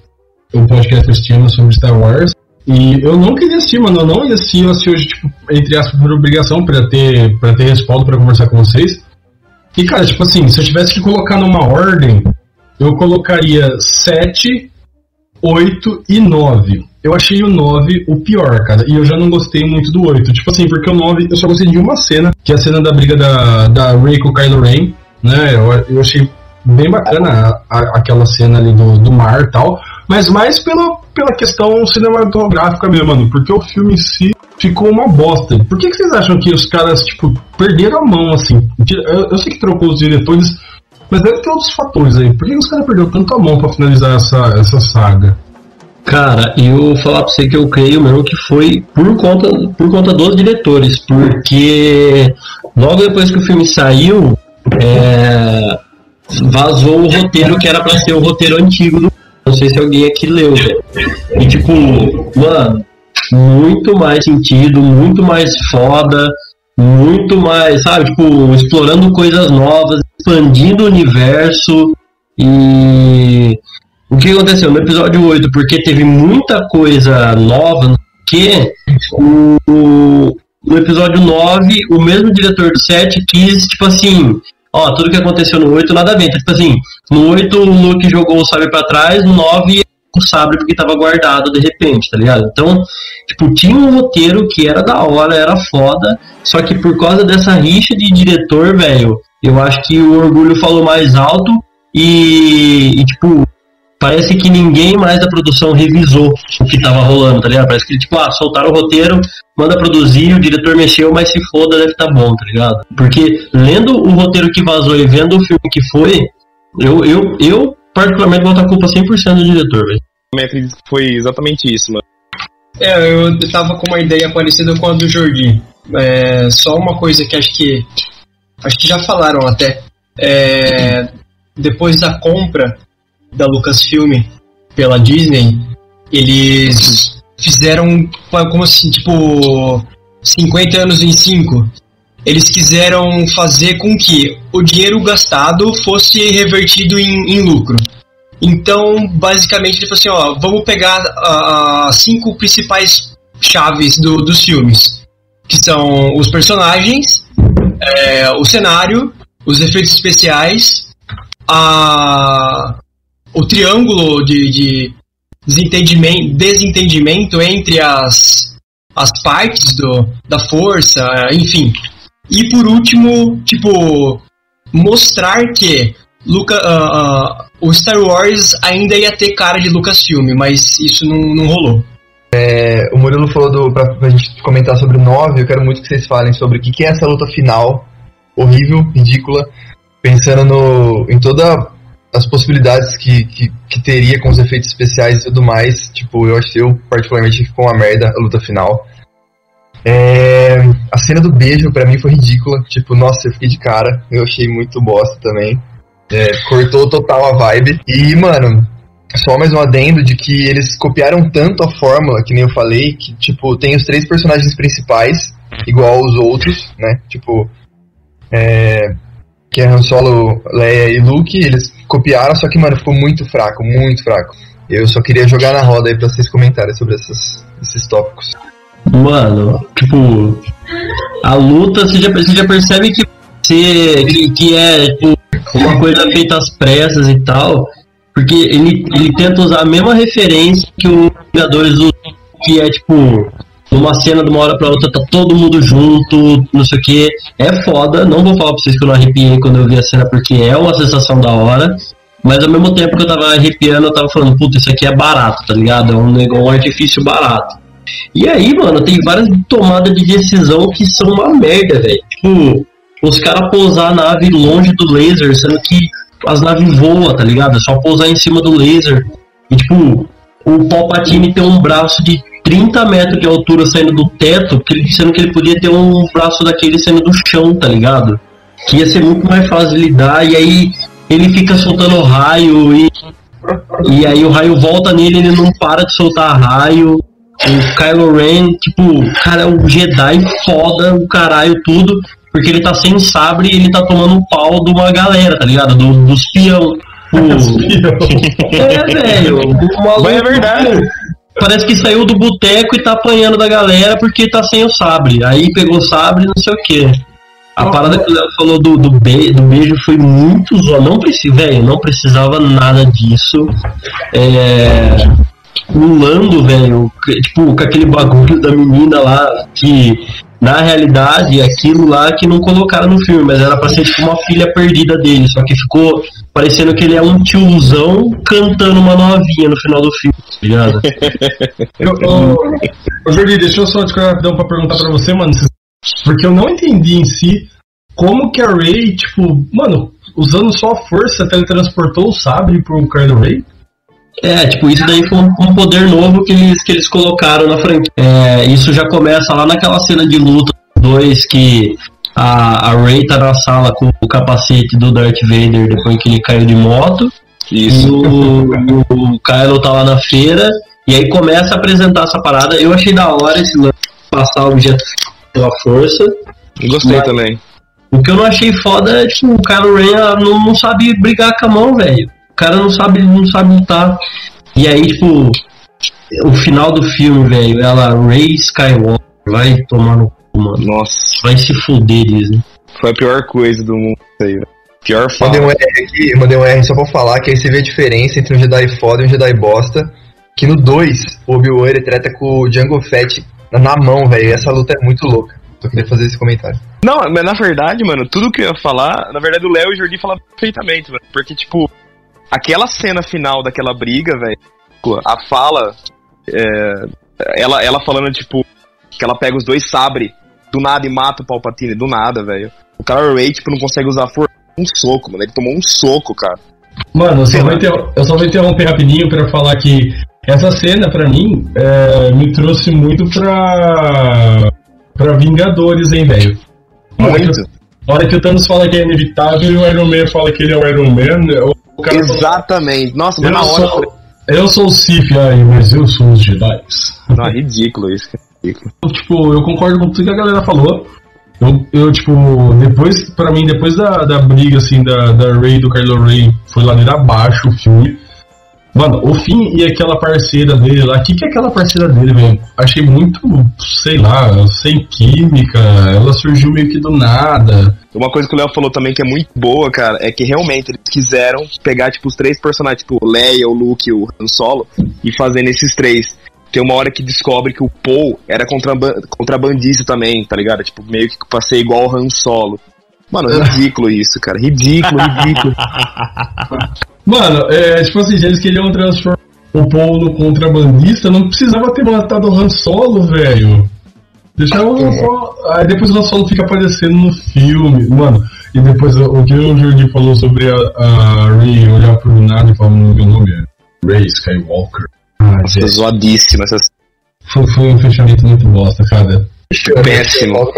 Speaker 7: um podcast assistindo sobre Star Wars. E eu não queria assistir, mano. Eu não ia assistir, eu assisti hoje, tipo, entre aspas, por obrigação, pra ter, pra ter respaldo pra conversar com vocês. E, cara, tipo assim, se eu tivesse que colocar numa ordem, eu colocaria 7, 8 e 9 eu achei o 9 o pior, cara. E eu já não gostei muito do 8. Tipo assim, porque o 9 eu só gostei de uma cena, que é a cena da briga da, da Rey com o Kylo Ren, né? Eu, eu achei bem bacana a, a, aquela cena ali do, do mar e tal. mas mais pela, pela questão cinematográfica mesmo, mano, porque o filme em si ficou uma bosta. Por que, que vocês acham que os caras, tipo, perderam a mão, assim? Eu, eu sei que trocou os diretores, mas deve ter outros fatores aí. Por que os caras perderam tanto a mão pra finalizar essa, essa saga?
Speaker 5: Cara, eu falar pra você que eu creio mesmo que foi por conta, por conta dos diretores, porque logo depois que o filme saiu, é, vazou o roteiro que era pra ser o roteiro antigo do. Não sei se alguém aqui leu. E tipo, mano, muito mais sentido, muito mais foda, muito mais, sabe, tipo, explorando coisas novas, expandindo o universo e o que aconteceu no episódio 8, porque teve muita coisa nova, que o, no episódio 9, o mesmo diretor do 7 quis, tipo assim, ó, tudo que aconteceu no 8 nada a ver. Então, tipo assim, no 8 o Luke jogou o sabre pra trás, no 9 o sabre porque tava guardado de repente, tá ligado? Então, tipo, tinha um roteiro que era da hora, era foda, só que por causa dessa rixa de diretor, velho, eu acho que o orgulho falou mais alto e, e tipo, parece que ninguém mais da produção revisou o que tava rolando, tá ligado? Parece que, tipo, ah, soltaram o roteiro, manda produzir, o diretor mexeu, mas se foda, deve tá bom, tá ligado? Porque lendo o roteiro que vazou e vendo o filme que foi, eu, eu, eu particularmente boto a culpa 100% do diretor, velho.
Speaker 3: Também acredito que foi exatamente isso, mano.
Speaker 8: É, eu tava com uma ideia parecida com a do Jordi. É, só uma coisa que acho que. Acho que já falaram até. É, depois da compra da Lucasfilm pela Disney, eles fizeram como assim, tipo 50 anos em 5. Eles quiseram fazer com que o dinheiro gastado fosse revertido em, em lucro. Então, basicamente, ele falou assim: ó, vamos pegar as cinco principais chaves do, dos filmes, que são os personagens, é, o cenário, os efeitos especiais, a, o triângulo de, de desentendimento, desentendimento entre as, as partes do, da força, enfim. E por último, tipo, mostrar que Luca, uh, uh, o Star Wars ainda ia ter cara de Lucasfilm, mas isso não, não rolou.
Speaker 6: É, o Murilo falou do, pra, pra gente comentar sobre o 9, eu quero muito que vocês falem sobre o que, que é essa luta final horrível, ridícula, pensando no, em toda as possibilidades que, que, que, teria com os efeitos especiais e tudo mais, tipo, eu achei eu particularmente ficou uma merda a luta final. É, a cena do beijo para mim foi ridícula, tipo, nossa, eu fiquei de cara, eu achei muito bosta também. É, cortou total a vibe. E, mano, só mais um adendo de que eles copiaram tanto a fórmula, que nem eu falei, que, tipo, tem os três personagens principais, igual aos outros, né? Tipo, é, que é Han Solo, Leia e Luke, eles copiaram, só que, mano, ficou muito fraco, muito fraco. Eu só queria jogar na roda aí pra vocês comentarem sobre essas, esses tópicos.
Speaker 5: Mano, tipo, a luta, você já, você já percebe que, você, que, que é tipo, uma coisa feita às pressas e tal, porque ele, ele tenta usar a mesma referência que o Vingadores do que é tipo numa cena de uma hora pra outra tá todo mundo junto, não sei o que. É foda, não vou falar pra vocês que eu não arrepiei quando eu vi a cena, porque é uma sensação da hora. Mas ao mesmo tempo que eu tava arrepiando, eu tava falando, puta, isso aqui é barato, tá ligado? É um, um artifício barato. E aí, mano, tem várias tomadas de decisão que são uma merda, velho. Tipo, os caras pousar a nave longe do laser, sendo que as naves voam, tá ligado? É só pousar em cima do laser. E, tipo, o Palpatine tem um braço de 30 metros de altura saindo do teto, sendo que ele podia ter um braço daquele saindo do chão, tá ligado? Que ia ser muito mais fácil de lidar, e aí ele fica soltando raio, e, e aí o raio volta nele, ele não para de soltar raio. O Kylo Ren, tipo, cara, é um Jedi foda, o caralho, tudo, porque ele tá sem sabre e ele tá tomando um pau de uma galera, tá ligado? Do, dos peão. O... é, velho.
Speaker 3: Mas é verdade.
Speaker 5: Parece que saiu do boteco e tá apanhando da galera porque tá sem o sabre. Aí pegou o sabre não sei o que. A parada que o Léo falou do, do, be do beijo foi muito zoado. Não precisa, velho, não precisava nada disso. É. O Lando, velho, tipo, com aquele bagulho da menina lá que na realidade, aquilo lá que não colocaram no filme, mas era pra ser tipo uma filha perdida dele, só que ficou parecendo que ele é um tiozão cantando uma novinha no final do filme, tá ligado?
Speaker 7: Ô, ô, Jordi, deixa eu só discordar rapidão pra perguntar pra você, mano. Porque eu não entendi em si como que a Ray, tipo, mano, usando só a força, teletransportou o sabre pro Kylo Ray.
Speaker 5: É, tipo, isso daí foi um, poder novo que eles, que eles colocaram na franquia. É, isso já começa lá naquela cena de luta dos dois que a, a Ray tá na sala com o capacete do Darth Vader depois que ele caiu de moto.
Speaker 3: Isso.
Speaker 5: E o, o Kylo tá lá na feira. E aí começa a apresentar essa parada. Eu achei da hora esse lance passar o objeto pela força.
Speaker 3: Gostei também.
Speaker 5: O que eu não achei foda é, tipo, o Kylo Ren ah, não, não sabe brigar com a mão, velho. O cara não sabe, não sabe lutar. E aí, tipo, o final do filme, velho, ela, Ray Skywalker, vai tomar no cu, mano.
Speaker 3: Nossa,
Speaker 5: Vai se fuder, Disney.
Speaker 3: foi a pior coisa do mundo isso aí, velho. Pior
Speaker 6: Mandei um
Speaker 3: fala.
Speaker 6: R aqui, eu mandei um R só pra falar que aí você vê a diferença entre um Jedi foda e um Jedi bosta. Que no 2, o Obi-Wan ele trata com o Django Fett na, na mão, velho. Essa luta é muito louca. Só queria fazer esse comentário.
Speaker 3: Não, mas na verdade, mano, tudo que eu ia falar, na verdade o Léo e o Jordi falaram perfeitamente, mano. Porque, tipo, aquela cena final daquela briga, velho, a fala, é, ela, ela falando, tipo, que ela pega os dois sabres do nada e mata o Palpatine, do nada, velho. O cara Ray, tipo, não consegue usar força. Um soco, mano. Ele tomou um soco, cara.
Speaker 7: Mano, eu só, vou eu só vou interromper rapidinho pra falar que essa cena, pra mim, é, me trouxe muito pra. pra Vingadores, hein, velho.
Speaker 3: Muito.
Speaker 7: A hora que o Thanos fala que é inevitável e o Iron Man fala que ele é o Iron Man, o cara
Speaker 3: Exatamente. Nossa,
Speaker 7: eu,
Speaker 3: na hora.
Speaker 7: sou, eu sou o Sith, ai, mas eu sou os Jedi.
Speaker 3: Não, é ridículo isso. cara. Ridículo.
Speaker 7: tipo, eu concordo com tudo que a galera falou. Eu, eu tipo, depois, pra mim, depois da, da briga, assim, da, da Ray do Kylo Ray, foi ladeira abaixo o filme. Mano, o Finn e aquela parceira dele lá, o que, que é aquela parceira dele, velho? Achei muito, sei lá, sem química, ela surgiu meio que do nada.
Speaker 3: Uma coisa que o Léo falou também que é muito boa, cara, é que realmente eles quiseram pegar, tipo, os três personagens, tipo, o Leia, o Luke e o Han Solo, e fazer nesses três. Tem uma hora que descobre que o Paul era contraban- contrabandista também, tá ligado? Tipo, meio que passei igual o Han Solo. Mano, é ridículo isso, cara. Ridículo, ridículo.
Speaker 7: Mano, é, tipo assim, eles queriam transformar o Paul no contrabandista, não precisava ter matado o Han Solo, velho. Deixava o Han Solo. Aí depois o Han Solo fica aparecendo no filme. Mano, e depois o que o Jordi falou sobre a, a Ray olhar pro nada e falar, "Hum, meu nome é Ray Skywalker. Ah, gente,
Speaker 3: zoadíssima essa
Speaker 7: foi, foi um fechamento muito bosta, cara.
Speaker 3: Péssimo.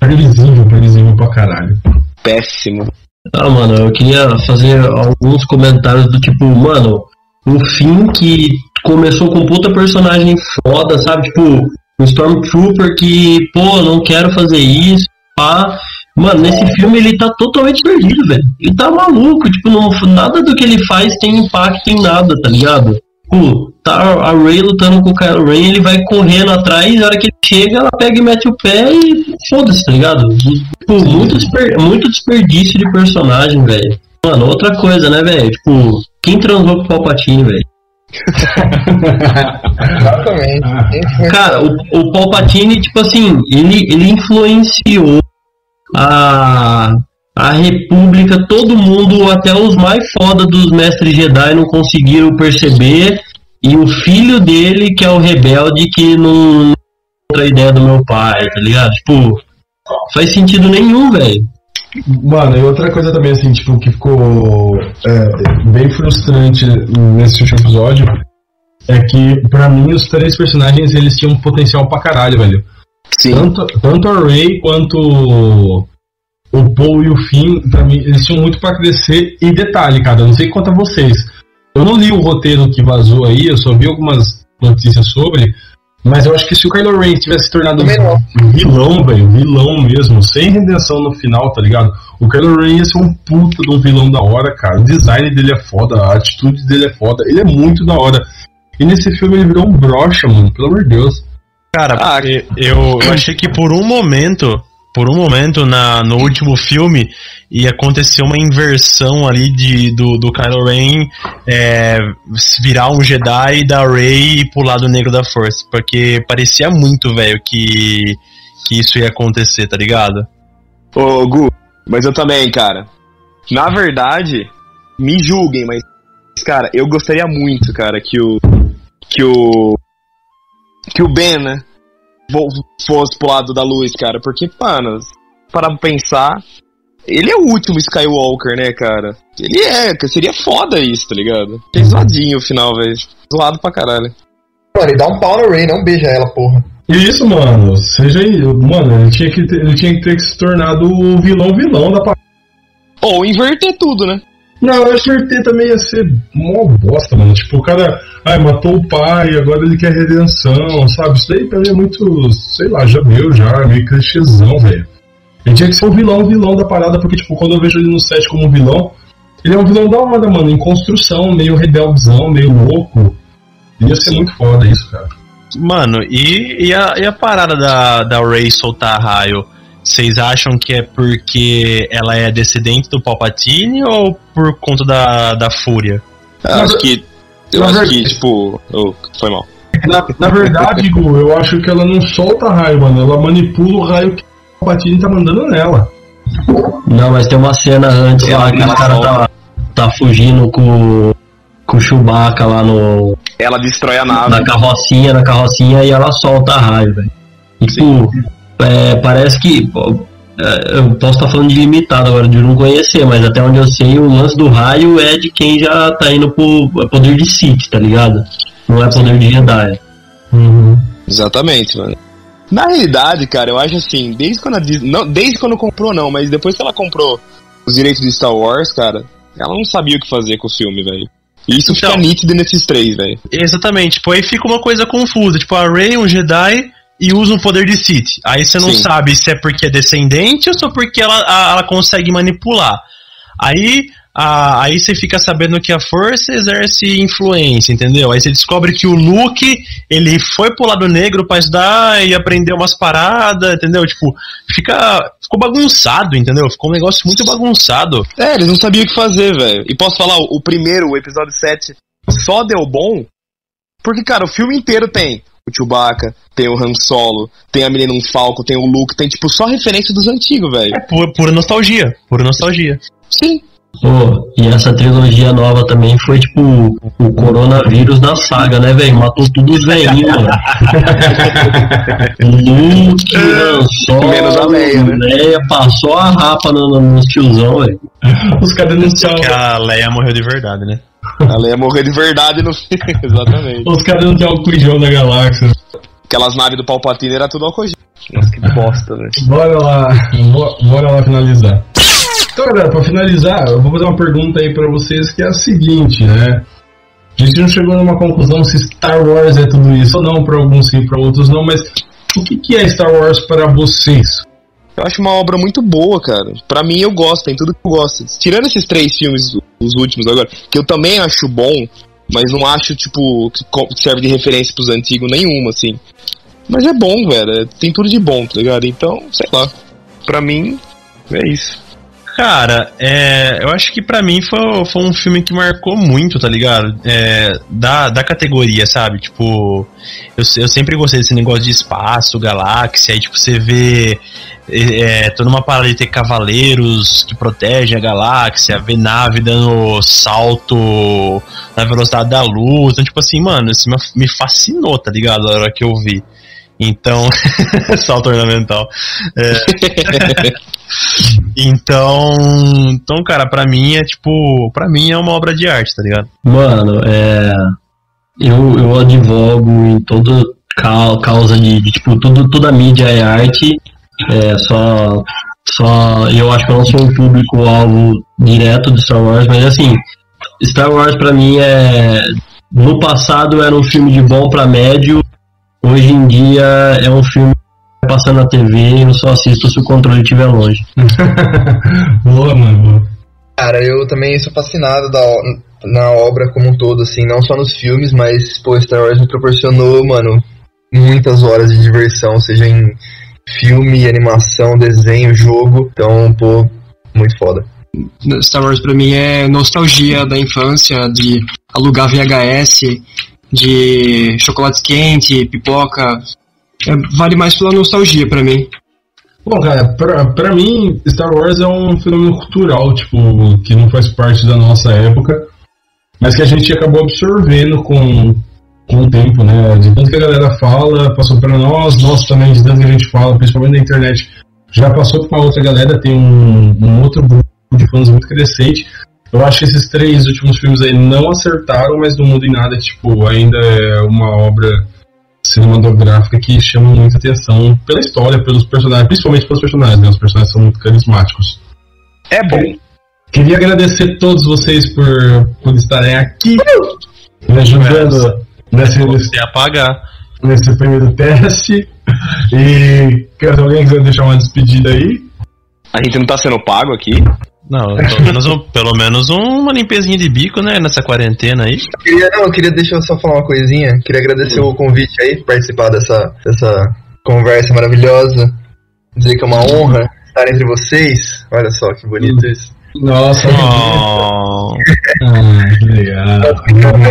Speaker 7: Previsível, previsível pra caralho.
Speaker 3: péssimo.
Speaker 5: Ah, mano, eu queria fazer alguns comentários do tipo, mano, um fim que começou com puta personagem foda, sabe? Tipo, um Stormtrooper que, pô, não quero fazer isso, pá. Mano, nesse filme ele tá totalmente perdido, velho. Ele tá maluco, tipo, não, nada do que ele faz tem impacto em nada, tá ligado? Pô, tá a Ray lutando com o Kylo Ren, ele vai correndo atrás, na hora que ele chega, ela pega e mete o pé e foda-se, tá ligado? Tipo, muito, desper- muito desperdício de personagem, velho. Mano, outra coisa, né, velho? Tipo, quem transou com o Palpatine, velho?
Speaker 6: Exatamente.
Speaker 5: Cara, o, o Palpatine, tipo assim, ele, ele influenciou a, a República, todo mundo, até os mais foda dos mestres Jedi não conseguiram perceber. E o filho dele, que é o rebelde, que não. outra ideia do meu pai, tá ligado? Tipo, faz sentido nenhum, velho.
Speaker 7: Mano, e outra coisa também, assim, tipo, que ficou é, bem frustrante nesse último episódio é que, pra mim, os três personagens, eles tinham um potencial pra caralho, velho.
Speaker 3: Sim.
Speaker 7: Tanto, tanto a Ray quanto o- Paul e o Finn, pra mim, eles tinham muito pra crescer. E detalhe, cara, eu não sei quanto a vocês. Eu não li o roteiro que vazou aí, eu só vi algumas notícias sobre. Mas eu acho que se o Kylo Ren tivesse se tornado um vilão, velho, vilão mesmo, sem redenção no final, tá ligado? O Kylo Ren ia ser um puta de um vilão da hora, cara. O design dele é foda, a atitude dele é foda, ele é muito da hora. E nesse filme ele virou um brocha, mano, pelo amor de Deus.
Speaker 4: Cara,
Speaker 3: Ah,
Speaker 4: eu eu achei que por um momento, por um momento na, no último filme, ia acontecer uma inversão ali de, do, do Kylo Ren é, virar um Jedi da Rey e pro lado negro da Força. Porque parecia muito, velho, que, que isso ia acontecer, tá ligado?
Speaker 3: Ô, Gu, mas eu também, cara. Na verdade, me julguem, mas, cara, eu gostaria muito, cara, que o. Que o. Que o Ben, né? Fosse pro lado da luz, cara. Porque, mano, para pensar. Ele é o último Skywalker, né, cara? Ele é, seria foda isso, tá ligado? Pesadinho o final, velho. Zoado pra caralho.
Speaker 6: Mano, e dá um pau no Ray, não beija ela, porra.
Speaker 7: Isso, mano. Seja aí. Mano, ele tinha que ter, ele tinha que ter se tornado o vilão vilão da parada.
Speaker 3: Ou inverter tudo, né?
Speaker 7: Não, eu RT também ia ser mó bosta, mano. Tipo, o cara, ai, matou o pai, agora ele quer redenção, sabe? Isso daí pra mim é muito, sei lá, já meu, já, meio clichêzão, velho. Ele tinha que ser o vilão, o vilão da parada, porque, tipo, quando eu vejo ele no set como vilão, ele é um vilão da hora, mano, em construção, meio rebeldzão, meio louco. Ia ser muito foda isso, cara.
Speaker 4: Mano, e, e, a, e a parada da, da Rey soltar raio? Vocês acham que é porque ela é descendente do Palpatine ou por conta da, da Fúria?
Speaker 3: Eu acho que. Eu acho que, tipo. oh, foi mal.
Speaker 7: Na, na verdade, Gu, eu acho que ela não solta raio, mano. Ela manipula o raio que o Patini tá mandando nela.
Speaker 5: Não, mas tem uma cena antes
Speaker 3: Ela-
Speaker 5: lá que
Speaker 3: ela
Speaker 5: o cara
Speaker 7: né?
Speaker 5: tá, tá fugindo com, com o Chewbacca lá no,
Speaker 3: Ela destrói a nave.
Speaker 5: na carrocinha, na carrocinha e ela solta raio, velho. E, tipo, é, parece que. pô, eu posso estar falando de limitado agora, de não conhecer, mas até onde eu sei, o lance do raio é de quem já tá indo pro é poder de Sith, tá ligado? Não é poder de Jedi.
Speaker 3: Exatamente, mano. Na realidade, cara, eu acho assim, desde quando a Disney. Não, desde quando comprou, não, mas depois que ela comprou os direitos de Star Wars, cara, ela não sabia o que fazer com o filme, velho. E isso
Speaker 4: Então.
Speaker 3: fica nítido nesses três, velho.
Speaker 4: Exatamente, tipo, aí fica uma coisa confusa. Tipo, a Rey é um Jedi e usa um poder de Sith. Aí você não
Speaker 3: Sim.
Speaker 4: sabe se é porque é descendente ou só porque ela, a- ela consegue manipular. Aí, a- aí você fica sabendo que a força exerce influência, entendeu? Aí você descobre que o Luke, ele foi pro lado negro pra estudar e aprender umas paradas, entendeu? Tipo, fica. Ficou bagunçado, entendeu? Ficou um negócio muito bagunçado.
Speaker 3: É, eles não sabiam o que fazer, velho. E posso falar, o, o primeiro, o episódio 7, só deu bom porque, cara, o filme inteiro tem o Chewbacca, tem o Han Solo, tem a menina um Falco, tem o Luke, tem, tipo, só referência dos antigos, velho.
Speaker 4: É pura, pura nostalgia. Pura nostalgia.
Speaker 3: Sim.
Speaker 5: Pô, e essa trilogia nova também foi tipo o coronavírus da saga, né, velho? Matou tudo os velhinhos, mano. Luke, Han Solo,
Speaker 3: Menos a Leia, né?
Speaker 5: Leia, passou a rapa no, no, nos tiozão, velho.
Speaker 7: Os caras não
Speaker 4: Que a Leia morreu de verdade, né?
Speaker 3: Ela ia morrer de verdade no filme, exatamente.
Speaker 7: Os caras não tinham o cuijão da galáxia.
Speaker 3: Aquelas naves do Palpatine era tudo gel. Nossa, que bosta, velho.
Speaker 7: Bora lá, bo- bora lá finalizar. Então, galera, pra finalizar, eu vou fazer uma pergunta aí pra vocês que é a seguinte, né? A gente não chegou numa conclusão se Star Wars é tudo isso ou não, pra alguns sim, pra outros não, mas o que, que é Star Wars para vocês?
Speaker 3: Eu acho uma obra muito boa, cara. Pra mim, eu gosto, tem tudo que eu gosto. Tirando esses três filmes, os últimos agora, que eu também acho bom, mas não acho, tipo, que serve de referência pros antigos nenhuma, assim. Mas é bom, velho. é- Tem tudo de bom, tá ligado? Então, sei lá. Pra mim, é isso.
Speaker 4: Cara, é, eu acho que pra mim foi, foi um filme que marcou muito, tá ligado? É, da, da categoria, sabe? Tipo, eu, eu sempre gostei desse negócio de espaço, galáxia, aí tipo, você vê é, toda uma parada de ter cavaleiros que protegem a galáxia, ver nave dando salto na velocidade da luz. Então, tipo assim, mano, isso me, fascinou, tá ligado? Na hora que eu vi. Então, salto ornamental. É, então, então, cara, pra mim é tipo, pra mim é uma obra de arte, tá ligado?
Speaker 5: Mano, é. Eu, eu advogo em toda cau- causa de, de, tipo, tudo, toda mídia é arte. É só. Só. Eu acho que eu não sou um público-alvo direto de Star Wars, mas assim, Star Wars pra mim é. No passado era um filme de bom pra médio, hoje em dia é um filme que vai passar na TV e eu só assisto se o controle estiver longe.
Speaker 7: boa, mano, boa.
Speaker 6: Cara, eu também sou fascinado da, na obra como um todo, assim, não só nos filmes, mas, pô, Star Wars me proporcionou, mano, muitas horas de diversão, seja em filme, animação, desenho, jogo. Então, pô, muito foda.
Speaker 8: Star Wars pra mim é nostalgia da infância, de alugar VHS, de chocolates quente, pipoca, É, vale mais pela nostalgia pra mim.
Speaker 7: Bom, cara, pra, pra mim, Star Wars é um fenômeno cultural, tipo, que não faz parte da nossa época, mas que a gente acabou absorvendo com, com o tempo, né? De tanto que a galera fala, passou pra nós, nós também, de tanto que a gente fala, principalmente na internet, já passou pra outra galera, tem um, um outro grupo de fãs muito crescente. Eu acho que esses três últimos filmes aí não acertaram, mas não muda em nada, tipo, ainda é uma obra cinematográfica que chama muita atenção pela história, pelos personagens, principalmente pelos personagens, né? Os personagens são muito carismáticos.
Speaker 3: É bom.
Speaker 7: Queria agradecer a todos vocês por, por estarem aqui me ajudando nesse,
Speaker 4: Você apagar.
Speaker 7: nesse primeiro teste. E quer alguém quiser deixar uma despedida aí?
Speaker 3: A gente não tá sendo pago aqui.
Speaker 4: Não, pelo menos, um, pelo menos uma limpezinha de bico, né? Nessa quarentena aí.
Speaker 6: Eu queria, não, eu queria deixar eu só falar uma coisinha. Queria agradecer o convite aí, participar dessa, dessa conversa maravilhosa. Dizer que é uma honra estar entre vocês. Olha só que bonito isso.
Speaker 7: Nossa,
Speaker 4: Oh,
Speaker 7: ah, que legal.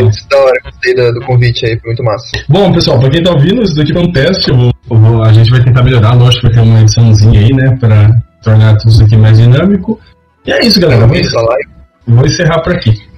Speaker 6: Muito da hora, gostei do, do convite aí, foi muito massa.
Speaker 7: Bom, pessoal, pra quem tá ouvindo, isso daqui é um teste. eu vou- eu vou- a gente vai tentar melhorar, lógico que vai ter uma ediçãozinha aí, né? Pra tornar tudo isso aqui mais dinâmico. E é isso, galera.
Speaker 6: Essa live.
Speaker 7: vou encerrar por aqui.